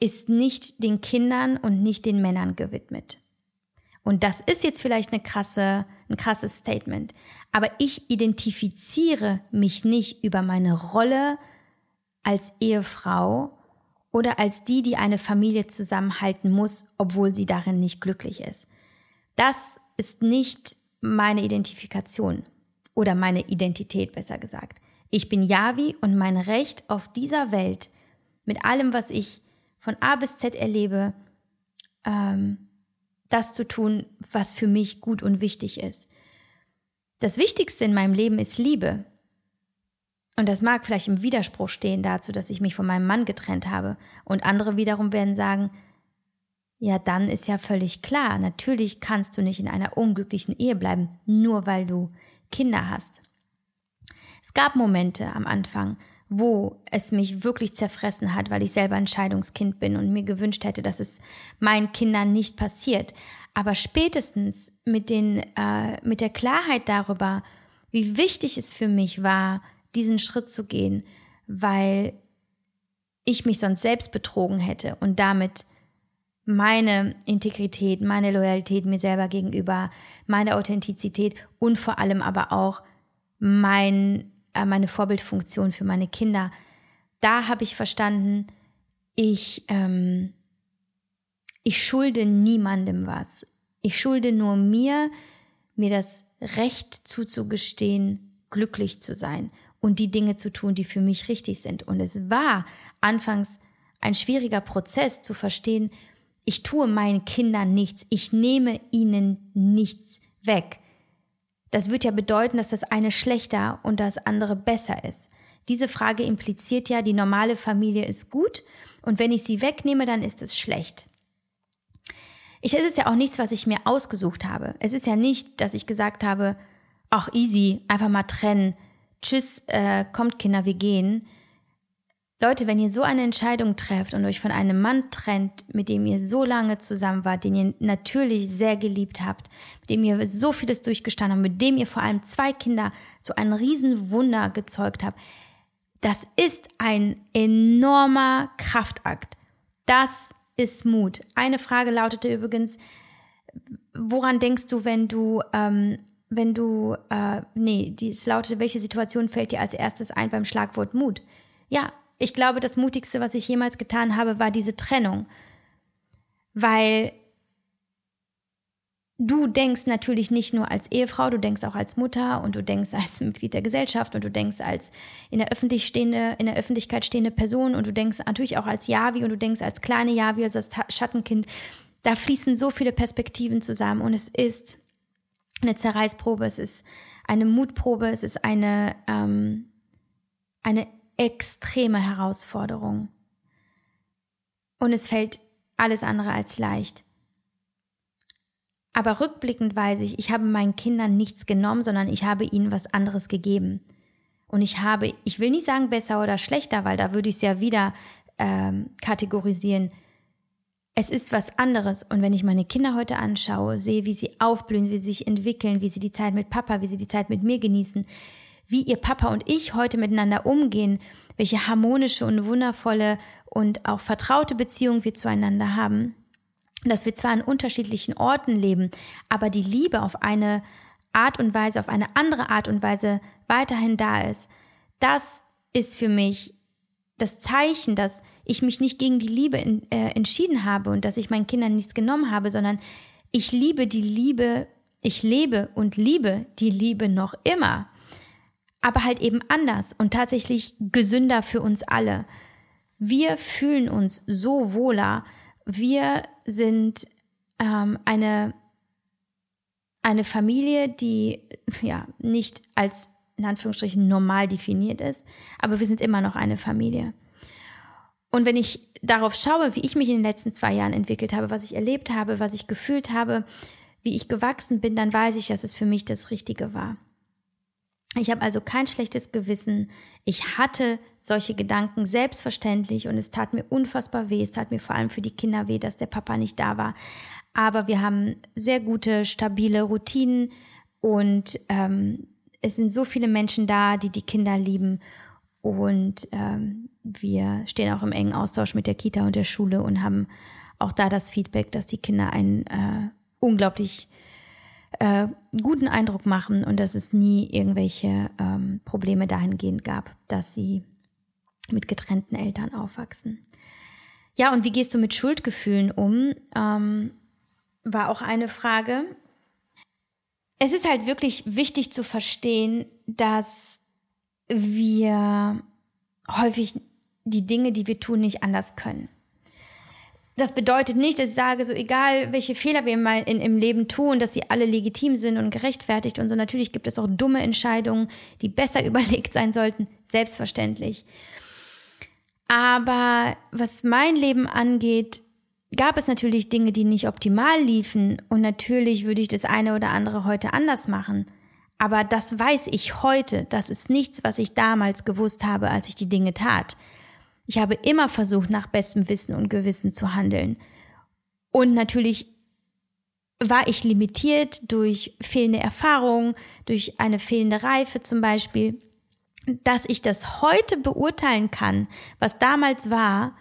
ist nicht den Kindern und nicht den Männern gewidmet. Und das ist jetzt vielleicht eine krasse, ein krasses Statement. Aber ich identifiziere mich nicht über meine Rolle als Ehefrau oder als die, die eine Familie zusammenhalten muss, obwohl sie darin nicht glücklich ist. Das ist nicht meine Identifikation oder meine Identität, besser gesagt. Ich bin Yavi und mein Recht auf dieser Welt, mit allem, was ich von A bis Z erlebe, ähm, das zu tun, was für mich gut und wichtig ist. Das Wichtigste in meinem Leben ist Liebe. Und das mag vielleicht im Widerspruch stehen dazu, dass ich mich von meinem Mann getrennt habe. Und andere wiederum werden sagen, ja, dann ist ja völlig klar, natürlich kannst du nicht in einer unglücklichen Ehe bleiben, nur weil du Kinder hast. Es gab Momente am Anfang, wo es mich wirklich zerfressen hat, weil ich selber ein Scheidungskind bin und mir gewünscht hätte, dass es meinen Kindern nicht passiert. Aber spätestens mit, den, äh, mit der Klarheit darüber, wie wichtig es für mich war, diesen Schritt zu gehen, weil ich mich sonst selbst betrogen hätte und damit meine Integrität, meine Loyalität mir selber gegenüber, meine Authentizität und vor allem aber auch mein meine Vorbildfunktion für meine Kinder. Da habe ich verstanden, ich, ähm, ich schulde niemandem was. Ich schulde nur mir, mir das Recht zuzugestehen, glücklich zu sein und die Dinge zu tun, die für mich richtig sind. Und es war anfangs ein schwieriger Prozess zu verstehen, ich tue meinen Kindern nichts, ich nehme ihnen nichts weg. Das wird ja bedeuten, dass das eine schlechter und das andere besser ist. Diese Frage impliziert ja, die normale Familie ist gut und wenn ich sie wegnehme, dann ist es schlecht. Ich, es ist ja auch nichts, was ich mir ausgesucht habe. Es ist ja nicht, dass ich gesagt habe, ach easy, einfach mal trennen, tschüss, äh, kommt Kinder, wir gehen, Leute, wenn ihr so eine Entscheidung trefft und euch von einem Mann trennt, mit dem ihr so lange zusammen wart, den ihr natürlich sehr geliebt habt, mit dem ihr so vieles durchgestanden habt, mit dem ihr vor allem zwei Kinder so ein Riesenwunder gezeugt habt, das ist ein enormer Kraftakt. Das ist Mut. Eine Frage lautete übrigens, woran denkst du, wenn du, ähm, wenn du, äh, nee, es lautete, welche Situation fällt dir als erstes ein beim Schlagwort Mut? Ja, ich glaube, das Mutigste, was ich jemals getan habe, war diese Trennung. Weil du denkst natürlich nicht nur als Ehefrau, du denkst auch als Mutter und du denkst als <laughs> Mitglied der Gesellschaft und du denkst als in der, Öffentlich stehende, in der Öffentlichkeit stehende Person und du denkst natürlich auch als Javi und du denkst als kleine Javi, also als Schattenkind. Da fließen so viele Perspektiven zusammen und es ist eine Zerreißprobe, es ist eine Mutprobe, es ist eine, ähm, eine extreme Herausforderung. Und es fällt alles andere als leicht. Aber rückblickend weiß ich, ich habe meinen Kindern nichts genommen, sondern ich habe ihnen was anderes gegeben. Und ich habe, ich will nicht sagen besser oder schlechter, weil da würde ich es ja wieder ähm, kategorisieren. Es ist was anderes. Und wenn ich meine Kinder heute anschaue, sehe, wie sie aufblühen, wie sie sich entwickeln, wie sie die Zeit mit Papa, wie sie die Zeit mit mir genießen, wie ihr Papa und ich heute miteinander umgehen, welche harmonische und wundervolle und auch vertraute Beziehung wir zueinander haben, dass wir zwar an unterschiedlichen Orten leben, aber die Liebe auf eine Art und Weise, auf eine andere Art und Weise weiterhin da ist, das ist für mich das Zeichen, dass ich mich nicht gegen die Liebe in, äh, entschieden habe und dass ich meinen Kindern nichts genommen habe, sondern ich liebe die Liebe, ich lebe und liebe die Liebe noch immer aber halt eben anders und tatsächlich gesünder für uns alle. Wir fühlen uns so wohler. Wir sind ähm, eine, eine Familie, die ja nicht als in Anführungsstrichen normal definiert ist, aber wir sind immer noch eine Familie. Und wenn ich darauf schaue, wie ich mich in den letzten zwei Jahren entwickelt habe, was ich erlebt habe, was ich gefühlt habe, wie ich gewachsen bin, dann weiß ich, dass es für mich das Richtige war. Ich habe also kein schlechtes Gewissen. Ich hatte solche Gedanken selbstverständlich und es tat mir unfassbar weh. Es tat mir vor allem für die Kinder weh, dass der Papa nicht da war. Aber wir haben sehr gute, stabile Routinen und ähm, es sind so viele Menschen da, die die Kinder lieben. Und ähm, wir stehen auch im engen Austausch mit der Kita und der Schule und haben auch da das Feedback, dass die Kinder ein äh, unglaublich äh, guten Eindruck machen und dass es nie irgendwelche ähm, Probleme dahingehend gab, dass sie mit getrennten Eltern aufwachsen. Ja, und wie gehst du mit Schuldgefühlen um? Ähm, war auch eine Frage. Es ist halt wirklich wichtig zu verstehen, dass wir häufig die Dinge, die wir tun, nicht anders können. Das bedeutet nicht, dass ich sage, so egal welche Fehler wir mal in, im Leben tun, dass sie alle legitim sind und gerechtfertigt und so. Natürlich gibt es auch dumme Entscheidungen, die besser <laughs> überlegt sein sollten, selbstverständlich. Aber was mein Leben angeht, gab es natürlich Dinge, die nicht optimal liefen und natürlich würde ich das eine oder andere heute anders machen. Aber das weiß ich heute. Das ist nichts, was ich damals gewusst habe, als ich die Dinge tat. Ich habe immer versucht, nach bestem Wissen und Gewissen zu handeln. Und natürlich war ich limitiert durch fehlende Erfahrung, durch eine fehlende Reife zum Beispiel. Dass ich das heute beurteilen kann, was damals war,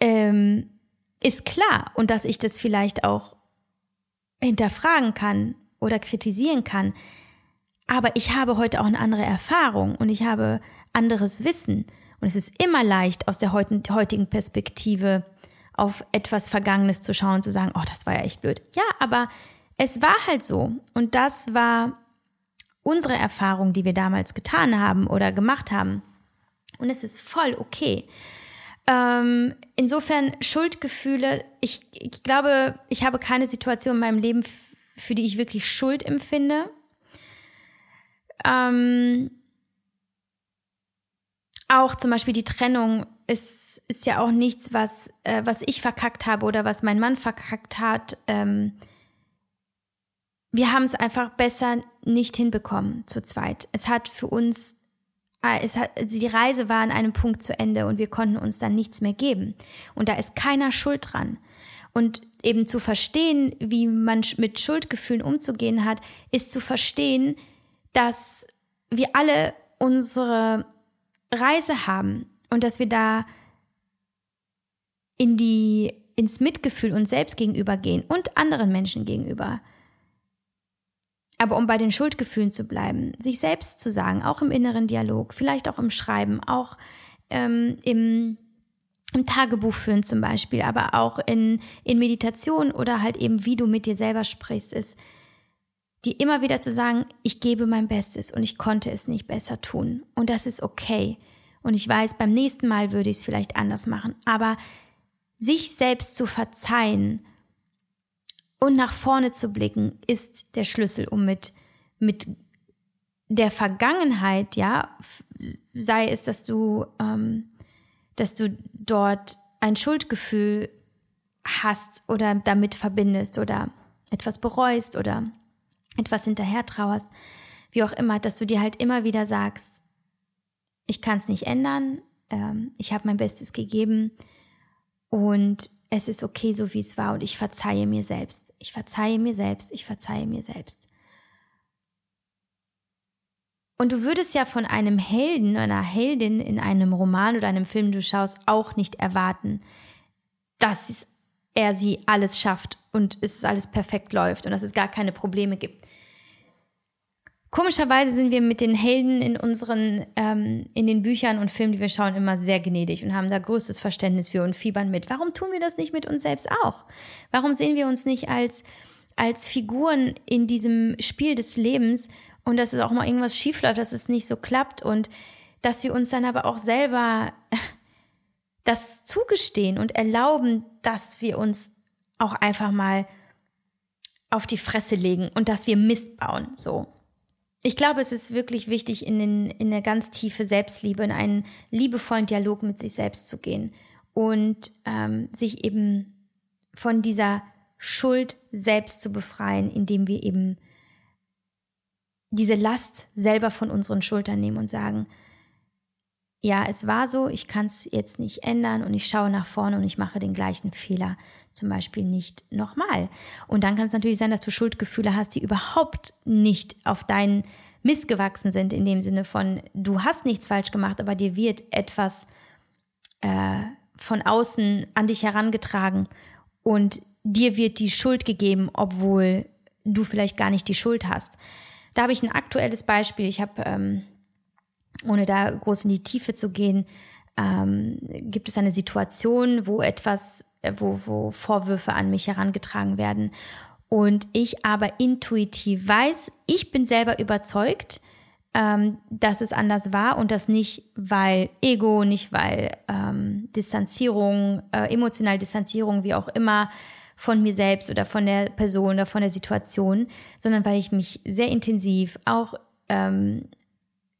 ähm, ist klar. Und dass ich das vielleicht auch hinterfragen kann oder kritisieren kann. Aber ich habe heute auch eine andere Erfahrung und ich habe anderes Wissen. Und es ist immer leicht, aus der heutigen Perspektive auf etwas Vergangenes zu schauen und zu sagen, oh, das war ja echt blöd. Ja, aber es war halt so. Und das war unsere Erfahrung, die wir damals getan haben oder gemacht haben. Und es ist voll okay. Ähm, insofern Schuldgefühle, ich, ich glaube, ich habe keine Situation in meinem Leben, für die ich wirklich Schuld empfinde. Ähm, auch zum Beispiel die Trennung ist, ist ja auch nichts, was, äh, was ich verkackt habe oder was mein Mann verkackt hat. Ähm, wir haben es einfach besser nicht hinbekommen zu zweit. Es hat für uns Ah, es hat, die Reise war an einem Punkt zu Ende und wir konnten uns dann nichts mehr geben. Und da ist keiner schuld dran. Und eben zu verstehen, wie man mit Schuldgefühlen umzugehen hat, ist zu verstehen, dass wir alle unsere Reise haben und dass wir da in die, ins Mitgefühl uns selbst gegenüber gehen und anderen Menschen gegenüber. Aber um bei den Schuldgefühlen zu bleiben, sich selbst zu sagen, auch im inneren Dialog, vielleicht auch im Schreiben, auch ähm, im, im Tagebuch führen zum Beispiel, aber auch in, in Meditation oder halt eben, wie du mit dir selber sprichst, ist, dir immer wieder zu sagen, ich gebe mein Bestes und ich konnte es nicht besser tun. Und das ist okay. Und ich weiß, beim nächsten Mal würde ich es vielleicht anders machen. Aber sich selbst zu verzeihen und nach vorne zu blicken, ist der Schlüssel, um mit, mit der Vergangenheit, ja, sei es, dass du, ähm, dass du dort ein Schuldgefühl hast oder damit verbindest oder etwas bereust oder etwas hinterher trauerst, wie auch immer, dass du dir halt immer wieder sagst, ich kann es nicht ändern, ähm, ich habe mein Bestes gegeben und es ist okay, so wie es war und ich verzeihe mir selbst. Ich verzeihe mir selbst, ich verzeihe mir selbst. Und du würdest ja von einem Helden, einer Heldin in einem Roman oder einem Film, du schaust, auch nicht erwarten, dass er sie alles schafft und es alles perfekt läuft und dass es gar keine Probleme gibt. Komischerweise sind wir mit den Helden in unseren, ähm, in den Büchern und Filmen, die wir schauen, immer sehr gnädig und haben da größtes Verständnis für und fiebern mit. Warum tun wir das nicht mit uns selbst auch? Warum sehen wir uns nicht als, als Figuren in diesem Spiel des Lebens und dass es auch mal irgendwas schiefläuft, dass es nicht so klappt und dass wir uns dann aber auch selber <laughs> das zugestehen und erlauben, dass wir uns auch einfach mal auf die Fresse legen und dass wir Mist bauen, so. Ich glaube, es ist wirklich wichtig, in, den, in eine ganz tiefe Selbstliebe, in einen liebevollen Dialog mit sich selbst zu gehen und ähm, sich eben von dieser Schuld selbst zu befreien, indem wir eben diese Last selber von unseren Schultern nehmen und sagen, ja, es war so, ich kann es jetzt nicht ändern und ich schaue nach vorne und ich mache den gleichen Fehler zum Beispiel nicht nochmal. Und dann kann es natürlich sein, dass du Schuldgefühle hast, die überhaupt nicht auf deinen Mist gewachsen sind, in dem Sinne von, du hast nichts falsch gemacht, aber dir wird etwas äh, von außen an dich herangetragen und dir wird die Schuld gegeben, obwohl du vielleicht gar nicht die Schuld hast. Da habe ich ein aktuelles Beispiel. Ich habe, ähm, ohne da groß in die Tiefe zu gehen, ähm, gibt es eine Situation, wo etwas, äh, wo, wo Vorwürfe an mich herangetragen werden. Und ich aber intuitiv weiß, ich bin selber überzeugt, ähm, dass es anders war und das nicht, weil Ego, nicht weil ähm, Distanzierung, äh, emotional Distanzierung, wie auch immer, von mir selbst oder von der Person oder von der Situation, sondern weil ich mich sehr intensiv auch ähm,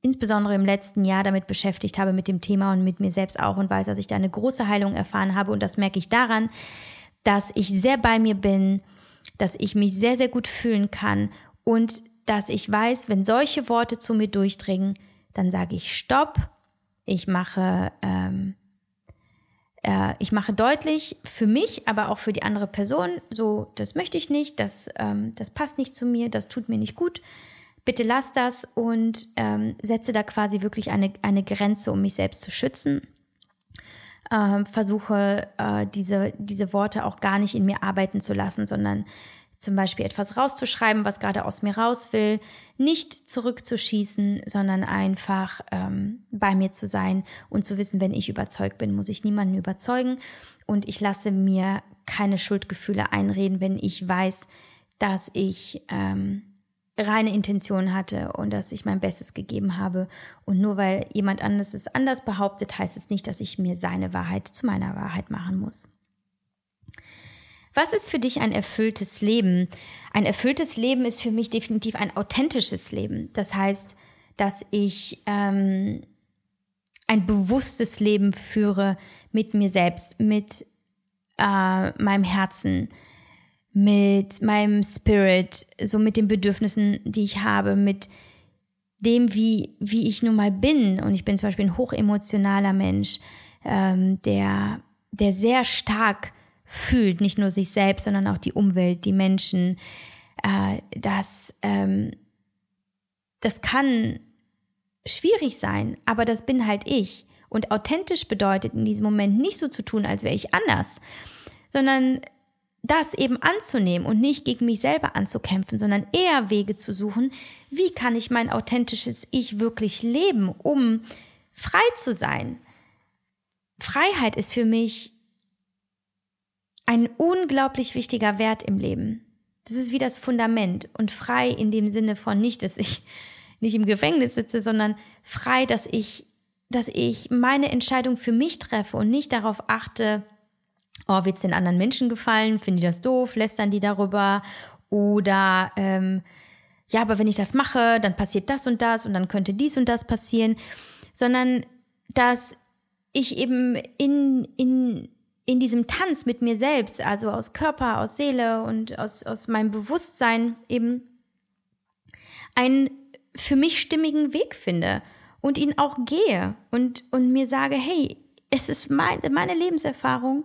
insbesondere im letzten Jahr damit beschäftigt habe mit dem Thema und mit mir selbst auch und weiß, dass ich da eine große Heilung erfahren habe. Und das merke ich daran, dass ich sehr bei mir bin, dass ich mich sehr, sehr gut fühlen kann und dass ich weiß, wenn solche Worte zu mir durchdringen, dann sage ich Stopp, ich mache, ähm, äh, ich mache deutlich für mich, aber auch für die andere Person, so, das möchte ich nicht, das, ähm, das passt nicht zu mir, das tut mir nicht gut bitte lass das und ähm, setze da quasi wirklich eine, eine Grenze, um mich selbst zu schützen. Ähm, versuche äh, diese, diese Worte auch gar nicht in mir arbeiten zu lassen, sondern zum Beispiel etwas rauszuschreiben, was gerade aus mir raus will, nicht zurückzuschießen, sondern einfach ähm, bei mir zu sein und zu wissen, wenn ich überzeugt bin, muss ich niemanden überzeugen und ich lasse mir keine Schuldgefühle einreden, wenn ich weiß, dass ich ähm, reine Intention hatte und dass ich mein Bestes gegeben habe. Und nur weil jemand anderes es anders behauptet, heißt es nicht, dass ich mir seine Wahrheit zu meiner Wahrheit machen muss. Was ist für dich ein erfülltes Leben? Ein erfülltes Leben ist für mich definitiv ein authentisches Leben. Das heißt, dass ich ähm, ein bewusstes Leben führe mit mir selbst, mit äh, meinem Herzen, mit meinem Spirit, so mit den Bedürfnissen, die ich habe, mit dem, wie, wie ich nun mal bin. Und ich bin zum Beispiel ein hochemotionaler Mensch, ähm, der, der sehr stark fühlt, nicht nur sich selbst, sondern auch die Umwelt, die Menschen. Äh, das, ähm, das kann schwierig sein, aber das bin halt ich. Und authentisch bedeutet in diesem Moment nicht so zu tun, als wäre ich anders, sondern das eben anzunehmen und nicht gegen mich selber anzukämpfen, sondern eher Wege zu suchen, wie kann ich mein authentisches Ich wirklich leben, um frei zu sein. Freiheit ist für mich ein unglaublich wichtiger Wert im Leben. Das ist wie das Fundament und frei in dem Sinne von nicht, dass ich nicht im Gefängnis sitze, sondern frei, dass ich, dass ich meine Entscheidung für mich treffe und nicht darauf achte, oh, wird es den anderen Menschen gefallen? Finden die das doof? Lästern die darüber? Oder ähm, ja, aber wenn ich das mache, dann passiert das und das und dann könnte dies und das passieren. Sondern dass ich eben in, in, in diesem Tanz mit mir selbst, also aus Körper, aus Seele und aus, aus meinem Bewusstsein eben einen für mich stimmigen Weg finde und ihn auch gehe und, und mir sage, hey, es ist mein, meine Lebenserfahrung,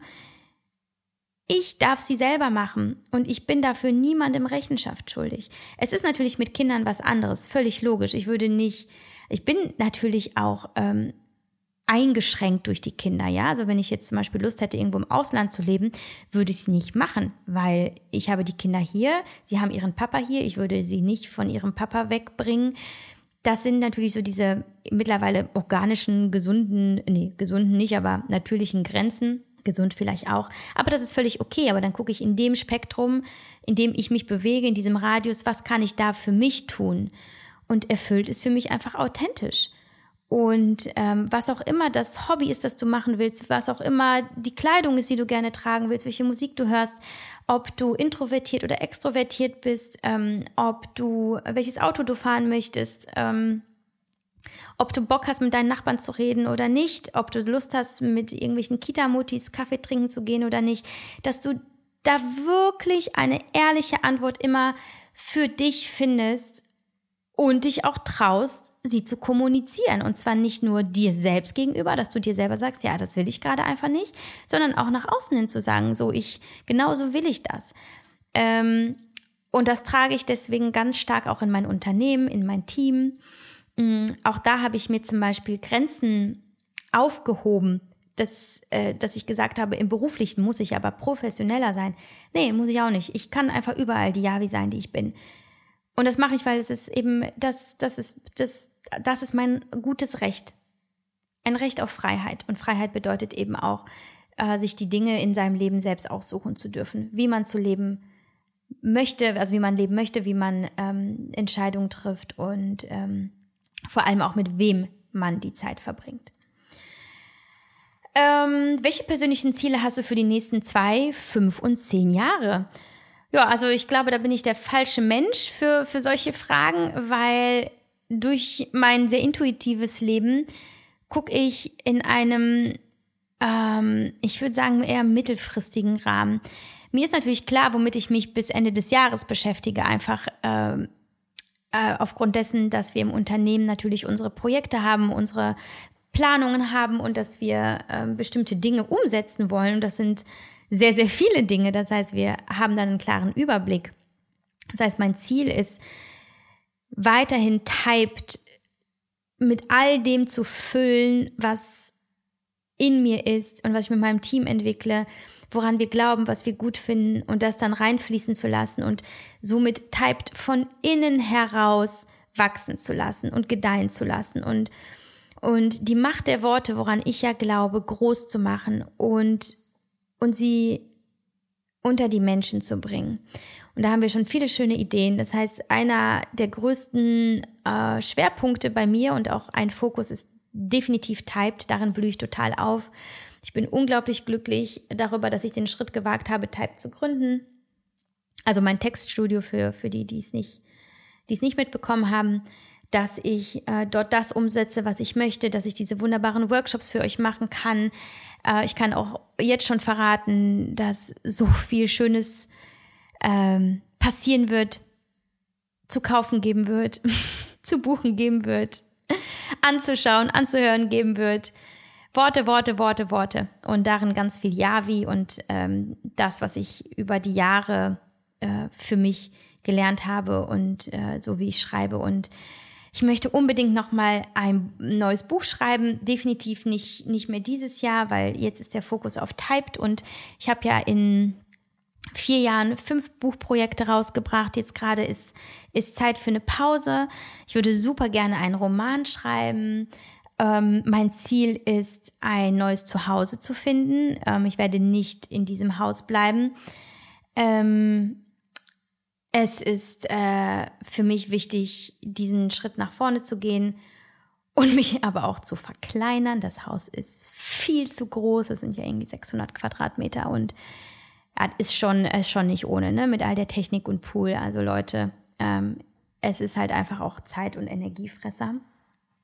ich darf sie selber machen und ich bin dafür niemandem Rechenschaft schuldig. Es ist natürlich mit Kindern was anderes, völlig logisch. Ich würde nicht, ich bin natürlich auch ähm, eingeschränkt durch die Kinder, ja. Also wenn ich jetzt zum Beispiel Lust hätte, irgendwo im Ausland zu leben, würde ich es nicht machen, weil ich habe die Kinder hier, sie haben ihren Papa hier, ich würde sie nicht von ihrem Papa wegbringen. Das sind natürlich so diese mittlerweile organischen, gesunden, nee, gesunden nicht, aber natürlichen Grenzen, gesund vielleicht auch. Aber das ist völlig okay. Aber dann gucke ich in dem Spektrum, in dem ich mich bewege, in diesem Radius, was kann ich da für mich tun? Und erfüllt ist für mich einfach authentisch. Und ähm, was auch immer das Hobby ist, das du machen willst, was auch immer die Kleidung ist, die du gerne tragen willst, welche Musik du hörst, ob du introvertiert oder extrovertiert bist, ähm, ob du welches Auto du fahren möchtest, ähm, ob du Bock hast, mit deinen Nachbarn zu reden oder nicht, ob du Lust hast, mit irgendwelchen Kita-Mutis Kaffee trinken zu gehen oder nicht, dass du da wirklich eine ehrliche Antwort immer für dich findest und dich auch traust, sie zu kommunizieren. Und zwar nicht nur dir selbst gegenüber, dass du dir selber sagst, ja, das will ich gerade einfach nicht, sondern auch nach außen hin zu sagen, so ich, genauso will ich das. Ähm, und das trage ich deswegen ganz stark auch in mein Unternehmen, in mein Team. Mm, auch da habe ich mir zum Beispiel Grenzen aufgehoben, dass, äh, dass ich gesagt habe, im Beruflichen muss ich aber professioneller sein. Nee, muss ich auch nicht. Ich kann einfach überall die Javi sein, die ich bin. Und das mache ich, weil es ist eben, das, das ist, das, das ist mein gutes Recht. Ein Recht auf Freiheit. Und Freiheit bedeutet eben auch, äh, sich die Dinge in seinem Leben selbst aussuchen zu dürfen, wie man zu leben möchte, also wie man leben möchte, wie man ähm, Entscheidungen trifft und ähm, vor allem auch mit wem man die Zeit verbringt. Ähm, welche persönlichen Ziele hast du für die nächsten zwei, fünf und zehn Jahre? Ja, also ich glaube, da bin ich der falsche Mensch für, für solche Fragen, weil durch mein sehr intuitives Leben gucke ich in einem, ähm, ich würde sagen, eher mittelfristigen Rahmen. Mir ist natürlich klar, womit ich mich bis Ende des Jahres beschäftige, einfach ähm, äh, aufgrund dessen, dass wir im Unternehmen natürlich unsere Projekte haben, unsere Planungen haben und dass wir äh, bestimmte Dinge umsetzen wollen. Und das sind sehr, sehr viele Dinge. Das heißt, wir haben dann einen klaren Überblick. Das heißt, mein Ziel ist, weiterhin typed mit all dem zu füllen, was in mir ist und was ich mit meinem Team entwickle, woran wir glauben, was wir gut finden und das dann reinfließen zu lassen und somit typed von innen heraus wachsen zu lassen und gedeihen zu lassen und und die Macht der Worte, woran ich ja glaube, groß zu machen und, und sie unter die Menschen zu bringen. Und da haben wir schon viele schöne Ideen. Das heißt, einer der größten äh, Schwerpunkte bei mir und auch ein Fokus ist definitiv Typed. Darin blühe ich total auf. Ich bin unglaublich glücklich darüber, dass ich den Schritt gewagt habe, Typed zu gründen. Also mein Textstudio für, für die, die es nicht, die es nicht mitbekommen haben dass ich äh, dort das umsetze, was ich möchte, dass ich diese wunderbaren Workshops für euch machen kann. Äh, ich kann auch jetzt schon verraten, dass so viel Schönes ähm, passieren wird, zu kaufen geben wird, <laughs> zu buchen geben wird, anzuschauen, anzuhören geben wird. Worte, Worte, Worte, Worte. Und darin ganz viel Javi und ähm, das, was ich über die Jahre äh, für mich gelernt habe und äh, so wie ich schreibe. Und ich möchte unbedingt noch mal ein neues Buch schreiben. Definitiv nicht, nicht mehr dieses Jahr, weil jetzt ist der Fokus auf Typed und ich habe ja in vier Jahren fünf Buchprojekte rausgebracht. Jetzt gerade ist, ist Zeit für eine Pause. Ich würde super gerne einen Roman schreiben. Ähm, mein Ziel ist, ein neues Zuhause zu finden. Ähm, ich werde nicht in diesem Haus bleiben. Ähm, es ist äh, für mich wichtig, diesen Schritt nach vorne zu gehen und mich <laughs> aber auch zu verkleinern. Das Haus ist viel zu groß. Es sind ja irgendwie 600 Quadratmeter und ja, ist schon, ist schon nicht ohne, ne? Mit all der Technik und Pool. Also Leute, ähm, es ist halt einfach auch Zeit- und Energiefresser.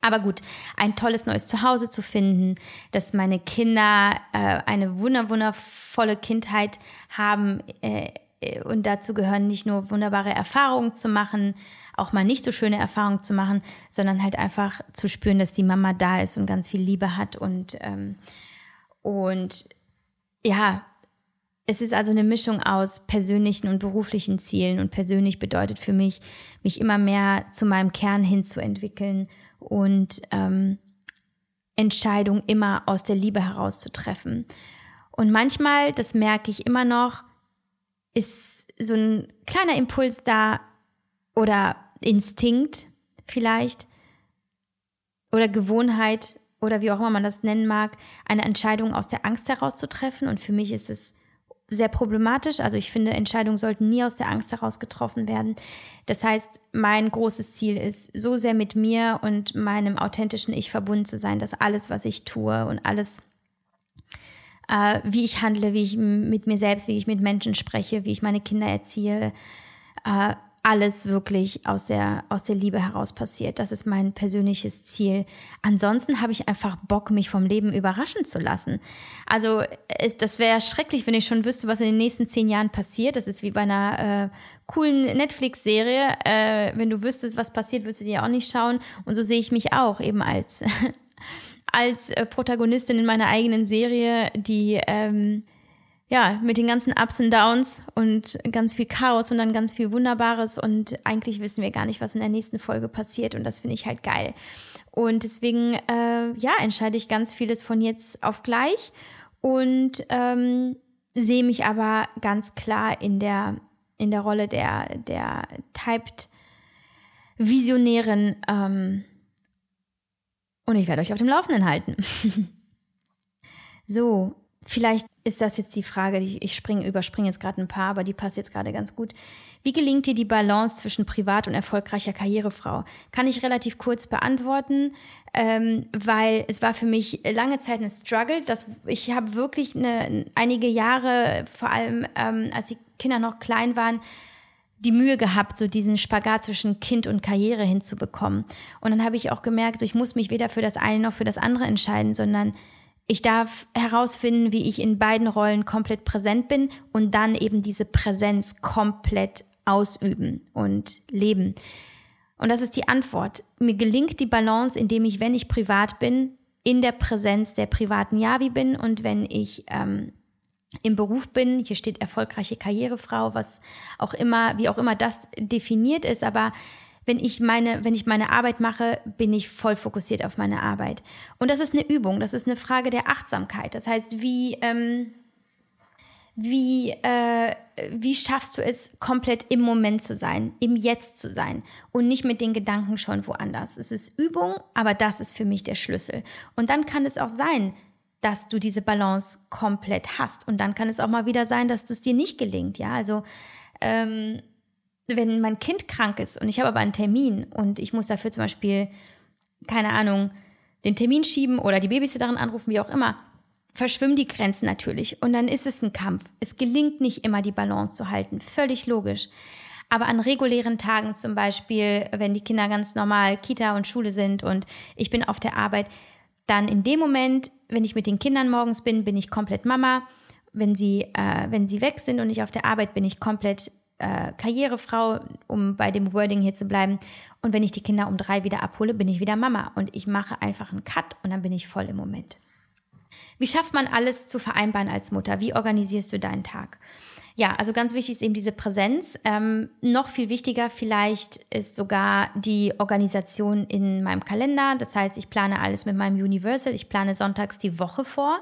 Aber gut, ein tolles neues Zuhause zu finden, dass meine Kinder äh, eine wunder wundervolle Kindheit haben, äh, äh, und dazu gehören nicht nur wunderbare Erfahrungen zu machen, auch mal nicht so schöne Erfahrungen zu machen, sondern halt einfach zu spüren, dass die Mama da ist und ganz viel Liebe hat und ähm, und ja, es ist also eine Mischung aus persönlichen und beruflichen Zielen und persönlich bedeutet für mich, mich immer mehr zu meinem Kern hinzuentwickeln und ähm, Entscheidungen immer aus der Liebe heraus zu treffen. Und manchmal, das merke ich immer noch, ist so ein kleiner Impuls da oder Instinkt vielleicht oder Gewohnheit oder wie auch immer man das nennen mag, eine Entscheidung aus der Angst heraus zu treffen. Und für mich ist es sehr problematisch. Also ich finde, Entscheidungen sollten nie aus der Angst heraus getroffen werden. Das heißt, mein großes Ziel ist, so sehr mit mir und meinem authentischen Ich verbunden zu sein, dass alles, was ich tue und alles, äh, wie ich handle, wie ich mit mir selbst, wie ich mit Menschen spreche, wie ich meine Kinder erziehe, äh, alles wirklich aus der, aus der Liebe heraus passiert. Das ist mein persönliches Ziel. Ansonsten habe ich einfach Bock, mich vom Leben überraschen zu lassen. Also es, das wäre schrecklich, wenn ich schon wüsste, was in den nächsten zehn Jahren passiert. Das ist wie bei einer äh, coolen Netflix-Serie. Äh, wenn du wüsstest, was passiert, würdest du die auch nicht schauen. Und so sehe ich mich auch eben als <laughs> als äh, Protagonistin in meiner eigenen Serie, die ähm, ja mit den ganzen Ups und Downs und ganz viel Chaos und dann ganz viel Wunderbares und eigentlich wissen wir gar nicht, was in der nächsten Folge passiert und das finde ich halt geil. Und deswegen, äh, ja, entscheide ich ganz vieles von jetzt auf gleich und ähm, sehe mich aber ganz klar in der, in der Rolle der, der Typed Visionärin. Ähm, und ich werde euch auf dem Laufenden halten. <laughs> so, vielleicht ist das jetzt die Frage, ich springe, überspringe jetzt gerade ein paar, aber die passt jetzt gerade ganz gut. Wie gelingt dir die Balance zwischen privat und erfolgreicher Karrierefrau? Kann ich relativ kurz beantworten, ähm, weil es war für mich lange Zeit ein Struggle. Dass ich habe wirklich eine, einige Jahre, vor allem ähm, als die Kinder noch klein waren, die Mühe gehabt, so diesen Spagat zwischen Kind und Karriere hinzubekommen. Und dann habe ich auch gemerkt, so ich muss mich weder für das eine noch für das andere entscheiden, sondern ich darf herausfinden, wie ich in beiden Rollen komplett präsent bin und dann eben diese Präsenz komplett ausüben und leben. Und das ist die Antwort. Mir gelingt die Balance, indem ich, wenn ich privat bin, in der Präsenz der privaten Javi bin und wenn ich ähm, im Beruf bin, hier steht erfolgreiche Karrierefrau, was auch immer, wie auch immer das definiert ist, aber wenn ich meine, wenn ich meine Arbeit mache, bin ich voll fokussiert auf meine Arbeit. Und das ist eine Übung, das ist eine Frage der Achtsamkeit. Das heißt, wie, ähm, wie, äh, wie schaffst du es, komplett im Moment zu sein, im Jetzt zu sein und nicht mit den Gedanken schon woanders. Es ist Übung, aber das ist für mich der Schlüssel. Und dann kann es auch sein, dass du diese Balance komplett hast. Und dann kann es auch mal wieder sein, dass es dir nicht gelingt. Ja, also ähm, wenn mein Kind krank ist und ich habe aber einen Termin und ich muss dafür zum Beispiel, keine Ahnung, den Termin schieben oder die Babysitterin anrufen, wie auch immer, verschwimmen die Grenzen natürlich. Und dann ist es ein Kampf. Es gelingt nicht immer, die Balance zu halten. Völlig logisch. Aber an regulären Tagen zum Beispiel, wenn die Kinder ganz normal Kita und Schule sind und ich bin auf der Arbeit, dann in dem Moment, wenn ich mit den Kindern morgens bin, bin ich komplett Mama. Wenn sie, äh, wenn sie weg sind und ich auf der Arbeit bin, ich komplett äh, Karrierefrau, um bei dem Wording hier zu bleiben. Und wenn ich die Kinder um drei wieder abhole, bin ich wieder Mama. Und ich mache einfach einen Cut und dann bin ich voll im Moment. Wie schafft man alles zu vereinbaren als Mutter? Wie organisierst du deinen Tag? Ja, also ganz wichtig ist eben diese Präsenz. Ähm, noch viel wichtiger vielleicht ist sogar die Organisation in meinem Kalender. Das heißt, ich plane alles mit meinem Universal. Ich plane sonntags die Woche vor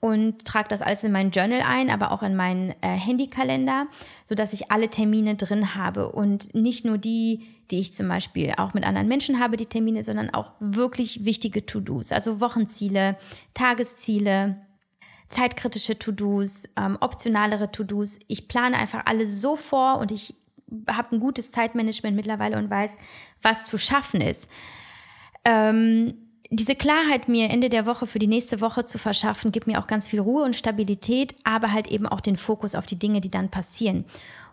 und trage das alles in mein Journal ein, aber auch in meinen äh, Handykalender, sodass ich alle Termine drin habe und nicht nur die, die ich zum Beispiel auch mit anderen Menschen habe, die Termine, sondern auch wirklich wichtige To-Dos, also Wochenziele, Tagesziele, zeitkritische To-Dos, ähm, optionalere To-Dos. Ich plane einfach alles so vor und ich habe ein gutes Zeitmanagement mittlerweile und weiß, was zu schaffen ist. Ähm, diese Klarheit mir Ende der Woche für die nächste Woche zu verschaffen, gibt mir auch ganz viel Ruhe und Stabilität, aber halt eben auch den Fokus auf die Dinge, die dann passieren.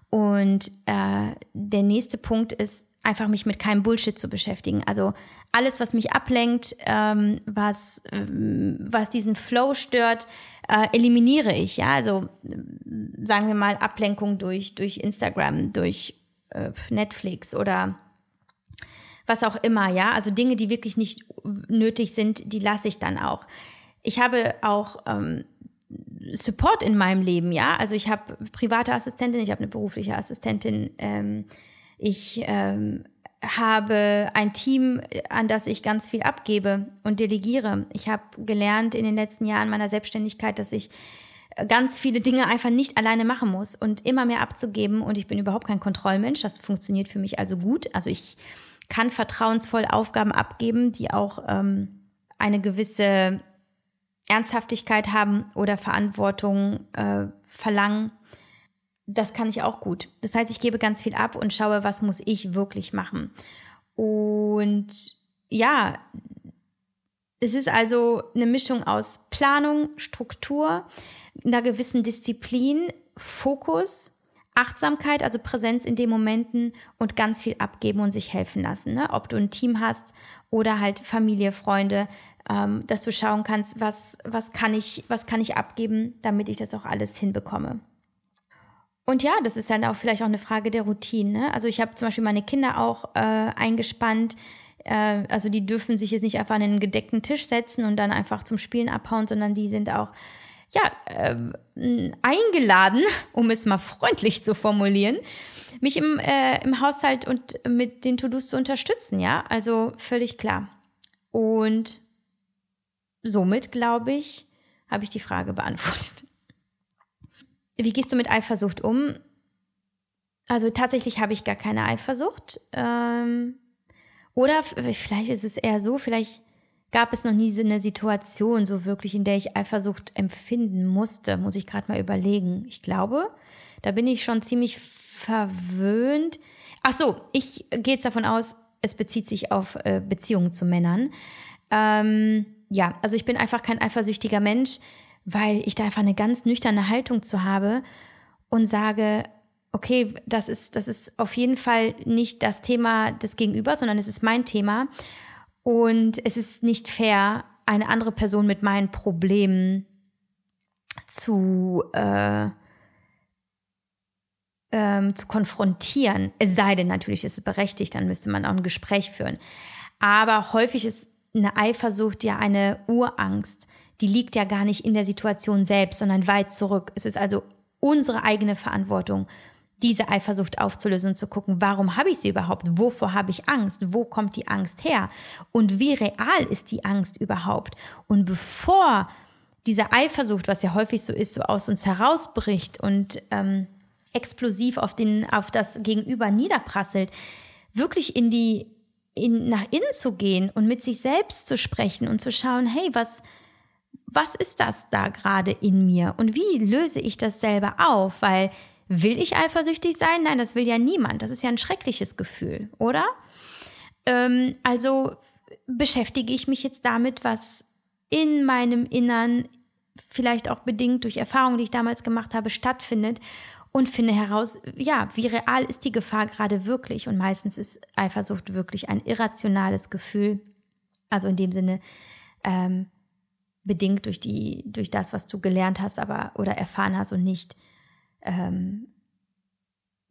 Und äh, der nächste Punkt ist einfach mich mit keinem Bullshit zu beschäftigen. Also alles, was mich ablenkt, ähm, was, ähm, was diesen Flow stört, äh, eliminiere ich. Ja, also sagen wir mal Ablenkung durch, durch Instagram, durch äh, Netflix oder was auch immer, ja. Also Dinge, die wirklich nicht nötig sind, die lasse ich dann auch. Ich habe auch ähm, Support in meinem Leben, ja. Also ich habe private Assistentin, ich habe eine berufliche Assistentin, ähm, ich ähm, habe ein Team, an das ich ganz viel abgebe und delegiere. Ich habe gelernt in den letzten Jahren meiner Selbstständigkeit, dass ich ganz viele Dinge einfach nicht alleine machen muss und immer mehr abzugeben. Und ich bin überhaupt kein Kontrollmensch. Das funktioniert für mich also gut. Also ich kann vertrauensvoll Aufgaben abgeben, die auch ähm, eine gewisse Ernsthaftigkeit haben oder Verantwortung äh, verlangen. Das kann ich auch gut. Das heißt, ich gebe ganz viel ab und schaue, was muss ich wirklich machen. Und ja, es ist also eine Mischung aus Planung, Struktur, einer gewissen Disziplin, Fokus Achtsamkeit, also Präsenz in den Momenten und ganz viel abgeben und sich helfen lassen. Ne? Ob du ein Team hast oder halt Familie, Freunde, ähm, dass du schauen kannst, was, was, kann ich, was kann ich abgeben, damit ich das auch alles hinbekomme. Und ja, das ist dann auch vielleicht auch eine Frage der Routine. Ne? Also ich habe zum Beispiel meine Kinder auch äh, eingespannt. Äh, also die dürfen sich jetzt nicht einfach an einen gedeckten Tisch setzen und dann einfach zum Spielen abhauen, sondern die sind auch ja, äh, eingeladen, um es mal freundlich zu formulieren, mich im, äh, im Haushalt und mit den To-Dos zu unterstützen, ja, also völlig klar. Und somit, glaube ich, habe ich die Frage beantwortet. Wie gehst du mit Eifersucht um? Also tatsächlich habe ich gar keine Eifersucht. Ähm, oder vielleicht ist es eher so, vielleicht gab es noch nie so eine Situation so wirklich, in der ich Eifersucht empfinden musste. Muss ich gerade mal überlegen. Ich glaube, da bin ich schon ziemlich verwöhnt. Ach so, ich gehe jetzt davon aus, es bezieht sich auf äh, Beziehungen zu Männern. Ähm, ja, also ich bin einfach kein eifersüchtiger Mensch, weil ich da einfach eine ganz nüchterne Haltung zu habe und sage, okay, das ist, das ist auf jeden Fall nicht das Thema des Gegenübers, sondern es ist mein Thema. Und es ist nicht fair, eine andere Person mit meinen Problemen zu, äh, ähm, zu konfrontieren. Es sei denn natürlich, ist es berechtigt, dann müsste man auch ein Gespräch führen. Aber häufig ist eine Eifersucht ja eine Urangst. Die liegt ja gar nicht in der Situation selbst, sondern weit zurück. Es ist also unsere eigene Verantwortung, diese Eifersucht aufzulösen und zu gucken, warum habe ich sie überhaupt? Wovor habe ich Angst? Wo kommt die Angst her? Und wie real ist die Angst überhaupt? Und bevor diese Eifersucht, was ja häufig so ist, so aus uns herausbricht und ähm, explosiv auf, den, auf das Gegenüber niederprasselt, wirklich in die, in, nach innen zu gehen und mit sich selbst zu sprechen und zu schauen, hey, was, was ist das da gerade in mir und wie löse ich das selber auf? Weil Will ich eifersüchtig sein? Nein, das will ja niemand. Das ist ja ein schreckliches Gefühl, oder? Ähm, also beschäftige ich mich jetzt damit, was in meinem Innern, vielleicht auch bedingt durch Erfahrungen, die ich damals gemacht habe, stattfindet und finde heraus, ja, wie real ist die Gefahr gerade wirklich? Und meistens ist Eifersucht wirklich ein irrationales Gefühl. Also in dem Sinne, ähm, bedingt durch die, durch das, was du gelernt hast, aber oder erfahren hast und nicht ähm,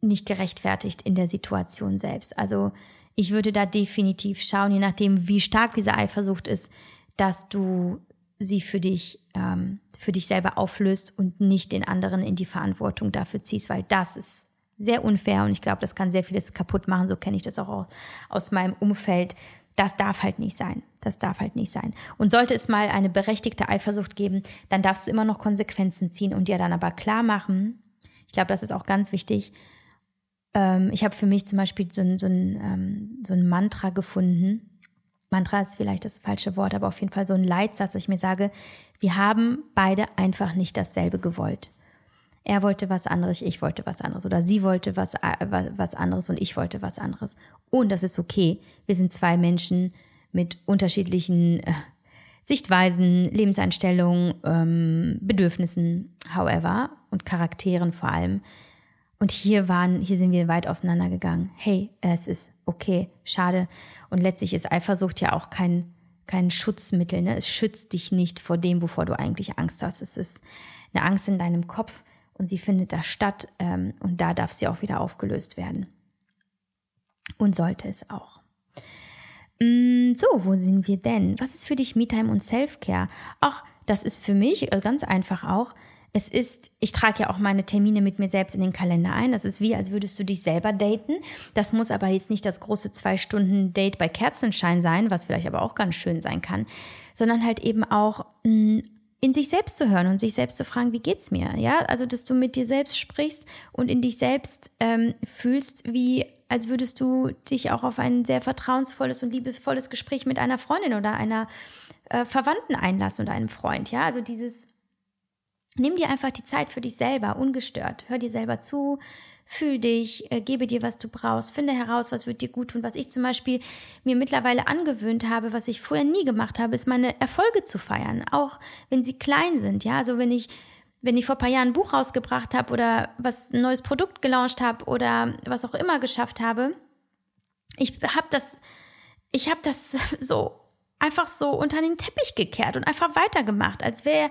nicht gerechtfertigt in der Situation selbst. Also ich würde da definitiv schauen, je nachdem, wie stark diese Eifersucht ist, dass du sie für dich, ähm, für dich selber auflöst und nicht den anderen in die Verantwortung dafür ziehst, weil das ist sehr unfair und ich glaube, das kann sehr vieles kaputt machen. So kenne ich das auch aus meinem Umfeld. Das darf halt nicht sein. Das darf halt nicht sein. Und sollte es mal eine berechtigte Eifersucht geben, dann darfst du immer noch Konsequenzen ziehen und dir dann aber klar machen, ich glaube, das ist auch ganz wichtig. Ähm, ich habe für mich zum Beispiel so ein, so, ein, ähm, so ein Mantra gefunden. Mantra ist vielleicht das falsche Wort, aber auf jeden Fall so ein Leitsatz, dass ich mir sage, wir haben beide einfach nicht dasselbe gewollt. Er wollte was anderes, ich wollte was anderes. Oder sie wollte was, was anderes und ich wollte was anderes. Und das ist okay. Wir sind zwei Menschen mit unterschiedlichen äh, Sichtweisen, Lebenseinstellungen, ähm, Bedürfnissen, however, und Charakteren vor allem. Und hier waren, hier sind wir weit auseinandergegangen. Hey, es ist okay, schade. Und letztlich ist Eifersucht ja auch kein, kein Schutzmittel. Ne? Es schützt dich nicht vor dem, wovor du eigentlich Angst hast. Es ist eine Angst in deinem Kopf und sie findet da statt ähm, und da darf sie auch wieder aufgelöst werden. Und sollte es auch. Mm, so, wo sind wir denn? Was ist für dich Me-Time und Self-Care? Ach, das ist für mich äh, ganz einfach auch. Es ist, ich trage ja auch meine Termine mit mir selbst in den Kalender ein. Das ist wie, als würdest du dich selber daten. Das muss aber jetzt nicht das große zwei Stunden Date bei Kerzenschein sein, was vielleicht aber auch ganz schön sein kann, sondern halt eben auch mm, in sich selbst zu hören und sich selbst zu fragen, wie geht's mir? Ja, also dass du mit dir selbst sprichst und in dich selbst ähm, fühlst, wie als würdest du dich auch auf ein sehr vertrauensvolles und liebevolles Gespräch mit einer Freundin oder einer äh, Verwandten einlassen oder einem Freund. Ja, also dieses, nimm dir einfach die Zeit für dich selber, ungestört. Hör dir selber zu, fühl dich, äh, gebe dir, was du brauchst, finde heraus, was wird dir gut tun. Was ich zum Beispiel mir mittlerweile angewöhnt habe, was ich früher nie gemacht habe, ist meine Erfolge zu feiern, auch wenn sie klein sind. Ja, also wenn ich wenn ich vor ein paar Jahren ein Buch rausgebracht habe oder was ein neues Produkt gelauncht habe oder was auch immer geschafft habe, ich habe das, ich habe das <laughs> so einfach so unter den Teppich gekehrt und einfach weitergemacht, als wäre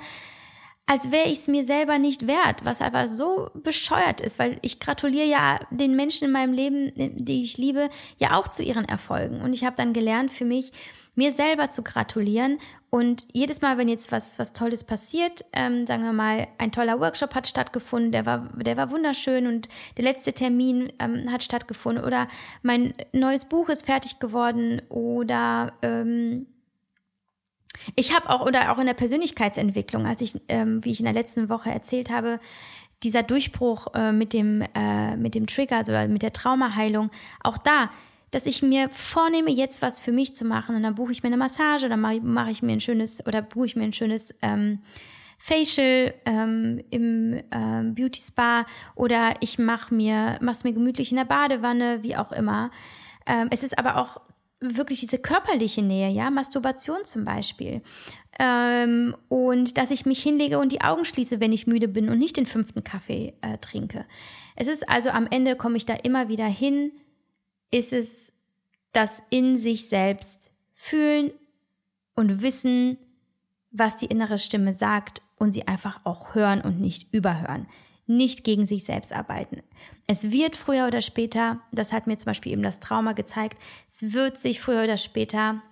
als wäre ich es mir selber nicht wert, was aber so bescheuert ist, weil ich gratuliere ja den Menschen in meinem Leben, die ich liebe, ja auch zu ihren Erfolgen. Und ich habe dann gelernt für mich, mir selber zu gratulieren. Und jedes Mal, wenn jetzt was, was Tolles passiert, ähm, sagen wir mal, ein toller Workshop hat stattgefunden, der war, der war wunderschön und der letzte Termin ähm, hat stattgefunden oder mein neues Buch ist fertig geworden oder ähm, ich habe auch, oder auch in der Persönlichkeitsentwicklung, als ich, ähm, wie ich in der letzten Woche erzählt habe, dieser Durchbruch äh, mit, dem, äh, mit dem Trigger, also mit der Traumaheilung, auch da, dass ich mir vornehme, jetzt was für mich zu machen und dann buche ich mir eine Massage oder mache mach ich mir ein schönes oder buche ich mir ein schönes ähm, Facial ähm, im ähm, Beauty Spa oder ich mache mir mach's mir gemütlich in der Badewanne, wie auch immer. Ähm, es ist aber auch wirklich diese körperliche Nähe, ja, Masturbation zum Beispiel. Ähm, und dass ich mich hinlege und die Augen schließe, wenn ich müde bin und nicht den fünften Kaffee äh, trinke. Es ist also am Ende komme ich da immer wieder hin, ist es das in sich selbst fühlen und wissen, was die innere Stimme sagt und sie einfach auch hören und nicht überhören. Nicht gegen sich selbst arbeiten. Es wird früher oder später, das hat mir zum Beispiel eben das Trauma gezeigt, es wird sich früher oder später,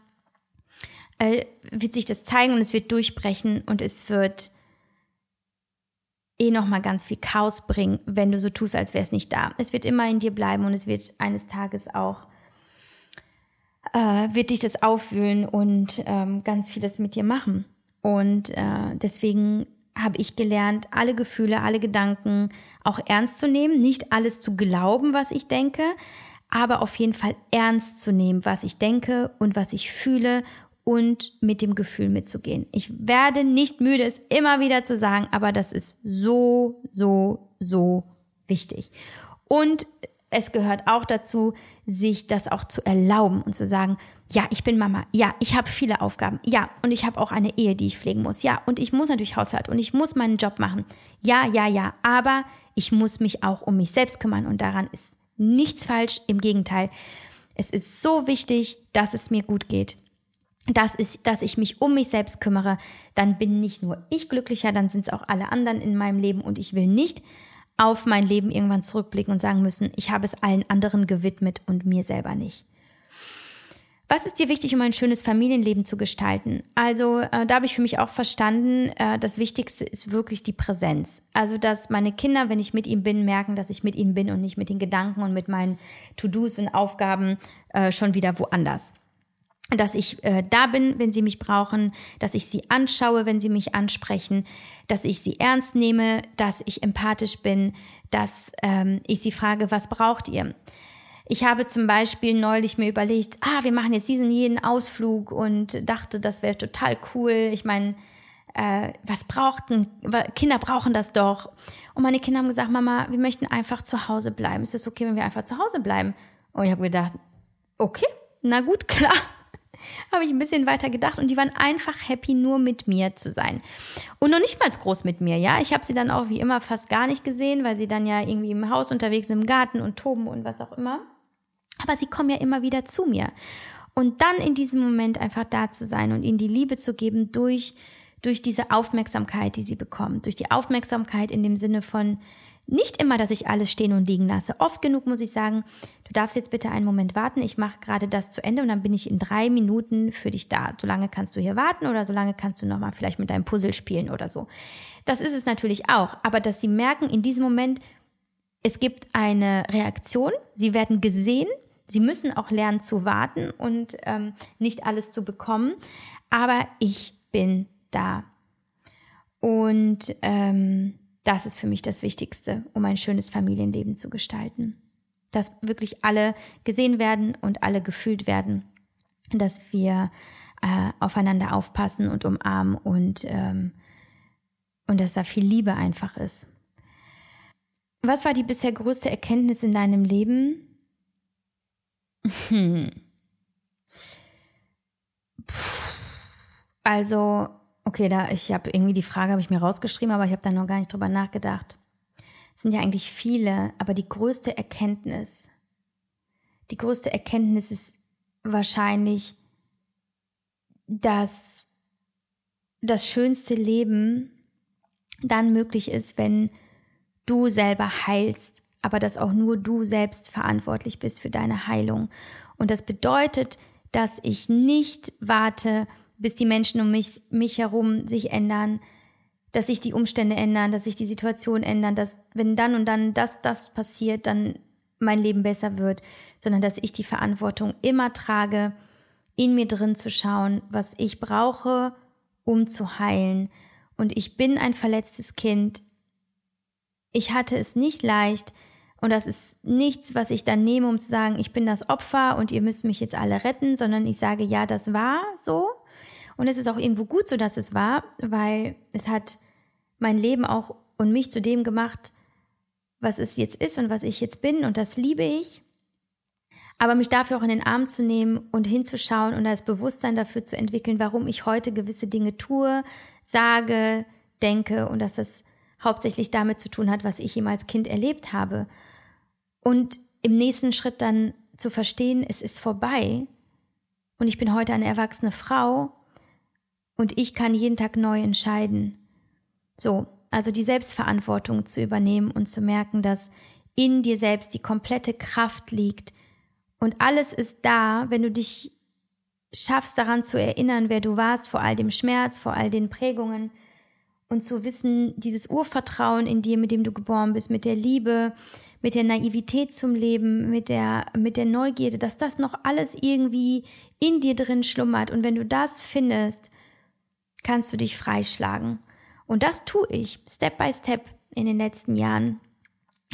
äh, wird sich das zeigen und es wird durchbrechen und es wird eh nochmal ganz viel Chaos bringen, wenn du so tust, als wäre es nicht da. Es wird immer in dir bleiben und es wird eines Tages auch, äh, wird dich das aufwühlen und ähm, ganz vieles mit dir machen. Und äh, deswegen habe ich gelernt, alle Gefühle, alle Gedanken auch ernst zu nehmen, nicht alles zu glauben, was ich denke, aber auf jeden Fall ernst zu nehmen, was ich denke und was ich fühle und mit dem Gefühl mitzugehen. Ich werde nicht müde, es immer wieder zu sagen, aber das ist so, so, so wichtig. Und es gehört auch dazu, sich das auch zu erlauben und zu sagen, ja, ich bin Mama. Ja, ich habe viele Aufgaben. Ja, und ich habe auch eine Ehe, die ich pflegen muss. Ja, und ich muss natürlich Haushalt und ich muss meinen Job machen. Ja, ja, ja, aber ich muss mich auch um mich selbst kümmern und daran ist nichts falsch. Im Gegenteil, es ist so wichtig, dass es mir gut geht dass ich, dass ich mich um mich selbst kümmere, dann bin nicht nur ich glücklicher, dann sind es auch alle anderen in meinem Leben und ich will nicht auf mein Leben irgendwann zurückblicken und sagen müssen, ich habe es allen anderen gewidmet und mir selber nicht. Was ist dir wichtig, um ein schönes Familienleben zu gestalten? Also äh, da habe ich für mich auch verstanden, äh, das Wichtigste ist wirklich die Präsenz. Also dass meine Kinder, wenn ich mit ihnen bin, merken, dass ich mit ihnen bin und nicht mit den Gedanken und mit meinen To-Dos und Aufgaben äh, schon wieder woanders dass ich äh, da bin, wenn sie mich brauchen, dass ich sie anschaue, wenn sie mich ansprechen, dass ich sie ernst nehme, dass ich empathisch bin, dass ähm, ich sie frage, was braucht ihr? Ich habe zum Beispiel neulich mir überlegt, ah, wir machen jetzt diesen jeden Ausflug und dachte, das wäre total cool. Ich meine, äh, was brauchten, Kinder brauchen das doch. Und meine Kinder haben gesagt, Mama, wir möchten einfach zu Hause bleiben. Ist es okay, wenn wir einfach zu Hause bleiben? Und ich habe gedacht, okay, na gut, <laughs> klar habe ich ein bisschen weiter gedacht und die waren einfach happy, nur mit mir zu sein. Und noch nicht mal groß mit mir, ja. Ich habe sie dann auch wie immer fast gar nicht gesehen, weil sie dann ja irgendwie im Haus unterwegs sind, im Garten und toben und was auch immer. Aber sie kommen ja immer wieder zu mir. Und dann in diesem Moment einfach da zu sein und ihnen die Liebe zu geben durch, durch diese Aufmerksamkeit, die sie bekommen. Durch die Aufmerksamkeit in dem Sinne von, nicht immer, dass ich alles stehen und liegen lasse. Oft genug muss ich sagen, du darfst jetzt bitte einen Moment warten, ich mache gerade das zu Ende und dann bin ich in drei Minuten für dich da. Solange kannst du hier warten oder solange kannst du nochmal vielleicht mit deinem Puzzle spielen oder so. Das ist es natürlich auch, aber dass sie merken in diesem Moment, es gibt eine Reaktion, sie werden gesehen, sie müssen auch lernen zu warten und ähm, nicht alles zu bekommen, aber ich bin da. Und ähm, das ist für mich das Wichtigste, um ein schönes Familienleben zu gestalten. Dass wirklich alle gesehen werden und alle gefühlt werden, dass wir äh, aufeinander aufpassen und umarmen und, ähm, und dass da viel Liebe einfach ist. Was war die bisher größte Erkenntnis in deinem Leben? Hm. Also Okay, da ich habe irgendwie die Frage habe ich mir rausgeschrieben, aber ich habe da noch gar nicht drüber nachgedacht. Es sind ja eigentlich viele, aber die größte Erkenntnis, die größte Erkenntnis ist wahrscheinlich, dass das schönste Leben dann möglich ist, wenn du selber heilst, aber dass auch nur du selbst verantwortlich bist für deine Heilung. Und das bedeutet, dass ich nicht warte, bis die Menschen um mich, mich herum sich ändern, dass sich die Umstände ändern, dass sich die Situation ändern, dass wenn dann und dann das, das passiert, dann mein Leben besser wird, sondern dass ich die Verantwortung immer trage, in mir drin zu schauen, was ich brauche, um zu heilen. Und ich bin ein verletztes Kind. Ich hatte es nicht leicht. Und das ist nichts, was ich dann nehme, um zu sagen, ich bin das Opfer und ihr müsst mich jetzt alle retten, sondern ich sage, ja, das war so. Und es ist auch irgendwo gut so, dass es war, weil es hat mein Leben auch und mich zu dem gemacht, was es jetzt ist und was ich jetzt bin. Und das liebe ich. Aber mich dafür auch in den Arm zu nehmen und hinzuschauen und das Bewusstsein dafür zu entwickeln, warum ich heute gewisse Dinge tue, sage, denke und dass das hauptsächlich damit zu tun hat, was ich ihm als Kind erlebt habe. Und im nächsten Schritt dann zu verstehen, es ist vorbei und ich bin heute eine erwachsene Frau und ich kann jeden Tag neu entscheiden. So, also die Selbstverantwortung zu übernehmen und zu merken, dass in dir selbst die komplette Kraft liegt und alles ist da, wenn du dich schaffst daran zu erinnern, wer du warst, vor all dem Schmerz, vor all den Prägungen und zu wissen, dieses Urvertrauen in dir, mit dem du geboren bist, mit der Liebe, mit der Naivität zum Leben, mit der, mit der Neugierde, dass das noch alles irgendwie in dir drin schlummert. Und wenn du das findest, kannst du dich freischlagen. Und das tue ich Step by Step in den letzten Jahren.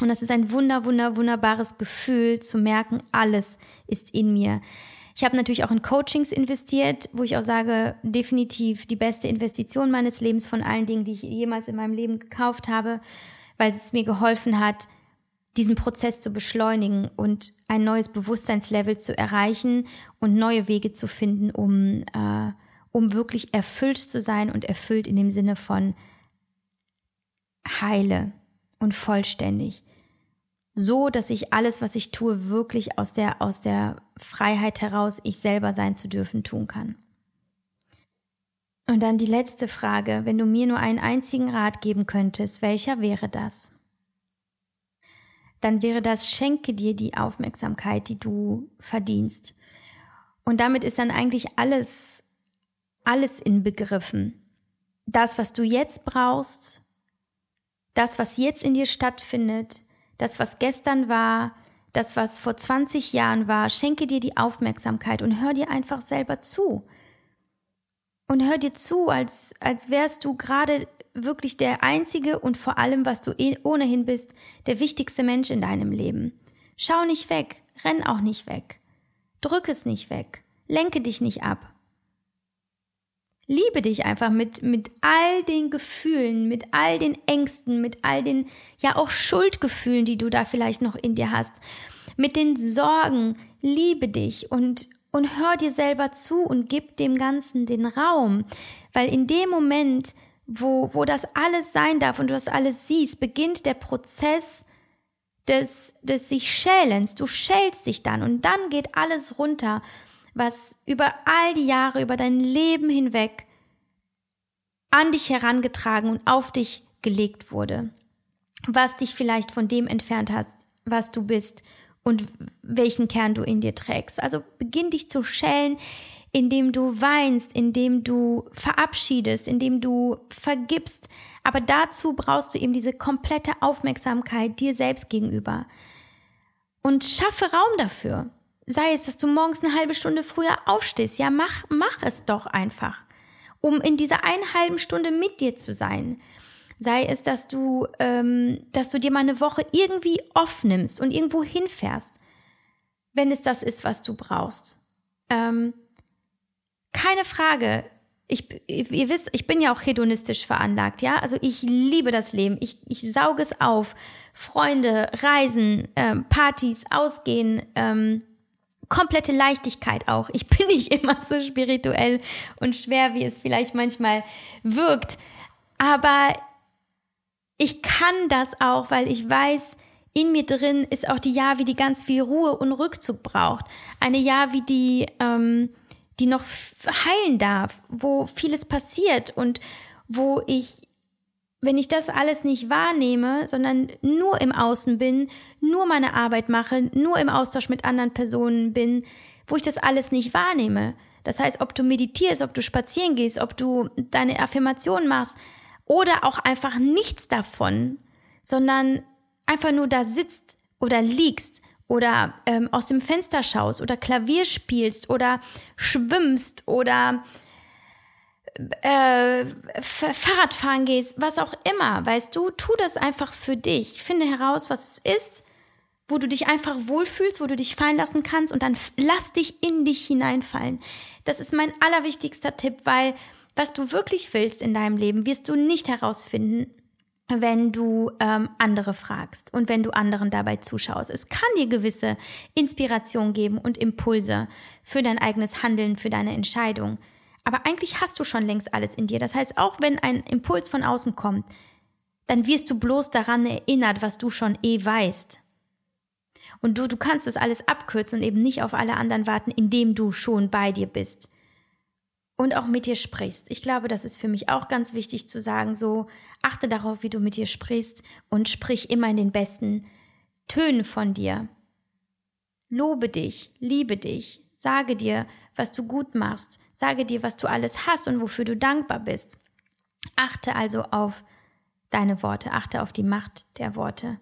Und das ist ein wunder, wunder, wunderbares Gefühl zu merken, alles ist in mir. Ich habe natürlich auch in Coachings investiert, wo ich auch sage, definitiv die beste Investition meines Lebens von allen Dingen, die ich jemals in meinem Leben gekauft habe, weil es mir geholfen hat, diesen Prozess zu beschleunigen und ein neues Bewusstseinslevel zu erreichen und neue Wege zu finden, um äh, um wirklich erfüllt zu sein und erfüllt in dem Sinne von heile und vollständig. So, dass ich alles, was ich tue, wirklich aus der, aus der Freiheit heraus, ich selber sein zu dürfen, tun kann. Und dann die letzte Frage, wenn du mir nur einen einzigen Rat geben könntest, welcher wäre das? Dann wäre das, schenke dir die Aufmerksamkeit, die du verdienst. Und damit ist dann eigentlich alles alles inbegriffen. Das, was du jetzt brauchst, das, was jetzt in dir stattfindet, das, was gestern war, das, was vor 20 Jahren war, schenke dir die Aufmerksamkeit und hör dir einfach selber zu. Und hör dir zu, als, als wärst du gerade wirklich der einzige und vor allem, was du eh ohnehin bist, der wichtigste Mensch in deinem Leben. Schau nicht weg, renn auch nicht weg. Drück es nicht weg, lenke dich nicht ab. Liebe dich einfach mit, mit all den Gefühlen, mit all den Ängsten, mit all den, ja auch Schuldgefühlen, die du da vielleicht noch in dir hast, mit den Sorgen. Liebe dich und, und hör dir selber zu und gib dem Ganzen den Raum. Weil in dem Moment, wo, wo das alles sein darf und du das alles siehst, beginnt der Prozess des, des sich Schälens. Du schälst dich dann und dann geht alles runter was über all die Jahre, über dein Leben hinweg an dich herangetragen und auf dich gelegt wurde, was dich vielleicht von dem entfernt hat, was du bist und welchen Kern du in dir trägst. Also beginn dich zu schälen, indem du weinst, indem du verabschiedest, indem du vergibst. Aber dazu brauchst du eben diese komplette Aufmerksamkeit dir selbst gegenüber. Und schaffe Raum dafür. Sei es, dass du morgens eine halbe Stunde früher aufstehst. Ja, mach, mach es doch einfach. Um in dieser einen halben Stunde mit dir zu sein. Sei es, dass du, ähm, dass du dir mal eine Woche irgendwie off nimmst und irgendwo hinfährst. Wenn es das ist, was du brauchst. Ähm, keine Frage. Ich, ihr wisst, ich bin ja auch hedonistisch veranlagt, ja. Also ich liebe das Leben. Ich, ich sauge es auf. Freunde, Reisen, ähm, Partys, Ausgehen, ähm, komplette Leichtigkeit auch. Ich bin nicht immer so spirituell und schwer, wie es vielleicht manchmal wirkt. Aber ich kann das auch, weil ich weiß, in mir drin ist auch die Javi, die ganz viel Ruhe und Rückzug braucht. Eine Javi, die, ähm, die noch heilen darf, wo vieles passiert und wo ich wenn ich das alles nicht wahrnehme, sondern nur im Außen bin, nur meine Arbeit mache, nur im Austausch mit anderen Personen bin, wo ich das alles nicht wahrnehme. Das heißt, ob du meditierst, ob du spazieren gehst, ob du deine Affirmation machst oder auch einfach nichts davon, sondern einfach nur da sitzt oder liegst oder ähm, aus dem Fenster schaust oder Klavier spielst oder schwimmst oder äh, Fahrradfahren gehst, was auch immer, weißt du, tu das einfach für dich. Finde heraus, was es ist, wo du dich einfach wohlfühlst, wo du dich fallen lassen kannst und dann lass dich in dich hineinfallen. Das ist mein allerwichtigster Tipp, weil was du wirklich willst in deinem Leben, wirst du nicht herausfinden, wenn du ähm, andere fragst und wenn du anderen dabei zuschaust. Es kann dir gewisse Inspiration geben und Impulse für dein eigenes Handeln, für deine Entscheidung. Aber eigentlich hast du schon längst alles in dir. Das heißt, auch wenn ein Impuls von außen kommt, dann wirst du bloß daran erinnert, was du schon eh weißt. Und du, du kannst das alles abkürzen und eben nicht auf alle anderen warten, indem du schon bei dir bist und auch mit dir sprichst. Ich glaube, das ist für mich auch ganz wichtig zu sagen, so achte darauf, wie du mit dir sprichst und sprich immer in den besten Tönen von dir. Lobe dich, liebe dich, sage dir, was du gut machst, sage dir, was du alles hast und wofür du dankbar bist. Achte also auf deine Worte, achte auf die Macht der Worte.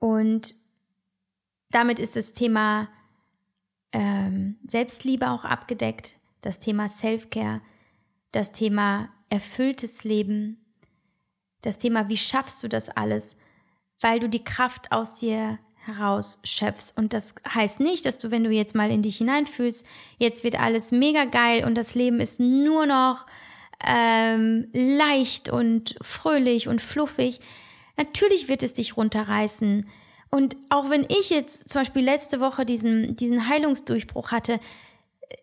Und damit ist das Thema ähm, Selbstliebe auch abgedeckt das Thema Self-Care, das Thema erfülltes Leben, das Thema, wie schaffst du das alles, weil du die Kraft aus dir heraus schöpfst. Und das heißt nicht, dass du, wenn du jetzt mal in dich hineinfühlst, jetzt wird alles mega geil und das Leben ist nur noch ähm, leicht und fröhlich und fluffig. Natürlich wird es dich runterreißen. Und auch wenn ich jetzt zum Beispiel letzte Woche diesen, diesen Heilungsdurchbruch hatte,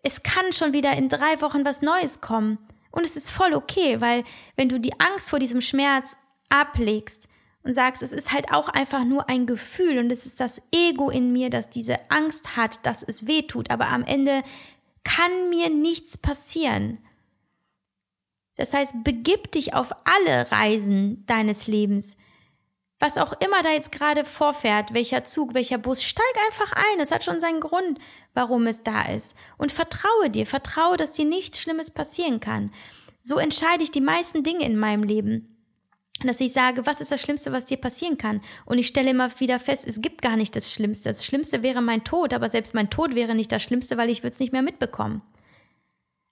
es kann schon wieder in drei Wochen was Neues kommen. Und es ist voll okay, weil wenn du die Angst vor diesem Schmerz ablegst und sagst, es ist halt auch einfach nur ein Gefühl und es ist das Ego in mir, das diese Angst hat, dass es weh tut, aber am Ende kann mir nichts passieren. Das heißt, begib dich auf alle Reisen deines Lebens was auch immer da jetzt gerade vorfährt, welcher Zug, welcher Bus, steig einfach ein. Es hat schon seinen Grund, warum es da ist. Und vertraue dir, vertraue, dass dir nichts Schlimmes passieren kann. So entscheide ich die meisten Dinge in meinem Leben. Dass ich sage, was ist das Schlimmste, was dir passieren kann? Und ich stelle immer wieder fest, es gibt gar nicht das Schlimmste. Das Schlimmste wäre mein Tod, aber selbst mein Tod wäre nicht das Schlimmste, weil ich würde es nicht mehr mitbekommen.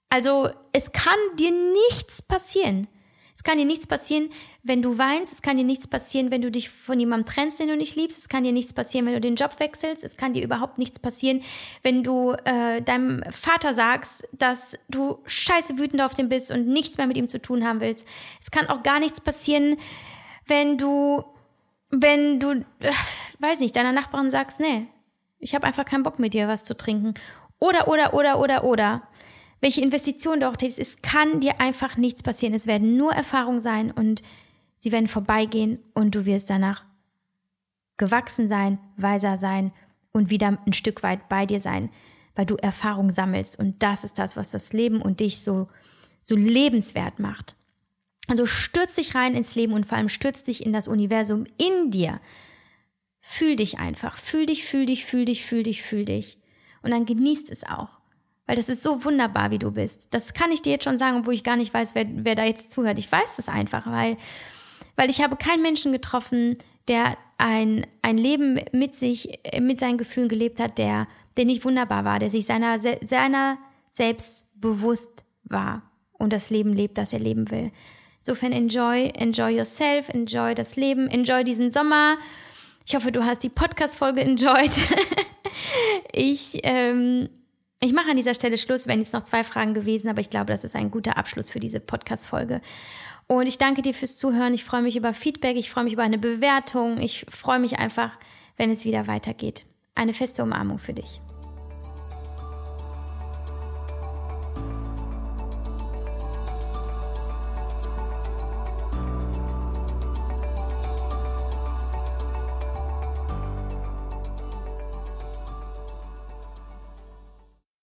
Also es kann dir nichts passieren. Es kann dir nichts passieren, wenn du weinst. Es kann dir nichts passieren, wenn du dich von jemandem trennst, den du nicht liebst. Es kann dir nichts passieren, wenn du den Job wechselst. Es kann dir überhaupt nichts passieren, wenn du äh, deinem Vater sagst, dass du scheiße wütend auf den bist und nichts mehr mit ihm zu tun haben willst. Es kann auch gar nichts passieren, wenn du, wenn du, äh, weiß nicht, deiner Nachbarin sagst, nee, ich habe einfach keinen Bock mit dir was zu trinken. Oder, oder, oder, oder, oder welche Investition du auch tätigst, es kann dir einfach nichts passieren. Es werden nur Erfahrungen sein und sie werden vorbeigehen und du wirst danach gewachsen sein, weiser sein und wieder ein Stück weit bei dir sein, weil du Erfahrung sammelst. Und das ist das, was das Leben und dich so, so lebenswert macht. Also stürz dich rein ins Leben und vor allem stürz dich in das Universum in dir. Fühl dich einfach. Fühl dich, fühl dich, fühl dich, fühl dich, fühl dich. Und dann genießt es auch. Weil das ist so wunderbar, wie du bist. Das kann ich dir jetzt schon sagen, obwohl ich gar nicht weiß, wer, wer da jetzt zuhört. Ich weiß das einfach, weil, weil ich habe keinen Menschen getroffen, der ein, ein Leben mit sich, mit seinen Gefühlen gelebt hat, der, der nicht wunderbar war, der sich seiner, seiner selbst bewusst war und das Leben lebt, das er leben will. Insofern enjoy, enjoy yourself, enjoy das Leben, enjoy diesen Sommer. Ich hoffe, du hast die Podcast-Folge enjoyed. <laughs> ich ähm, ich mache an dieser Stelle Schluss, wenn jetzt noch zwei Fragen gewesen, aber ich glaube, das ist ein guter Abschluss für diese Podcast-Folge. Und ich danke dir fürs Zuhören. Ich freue mich über Feedback. Ich freue mich über eine Bewertung. Ich freue mich einfach, wenn es wieder weitergeht. Eine feste Umarmung für dich.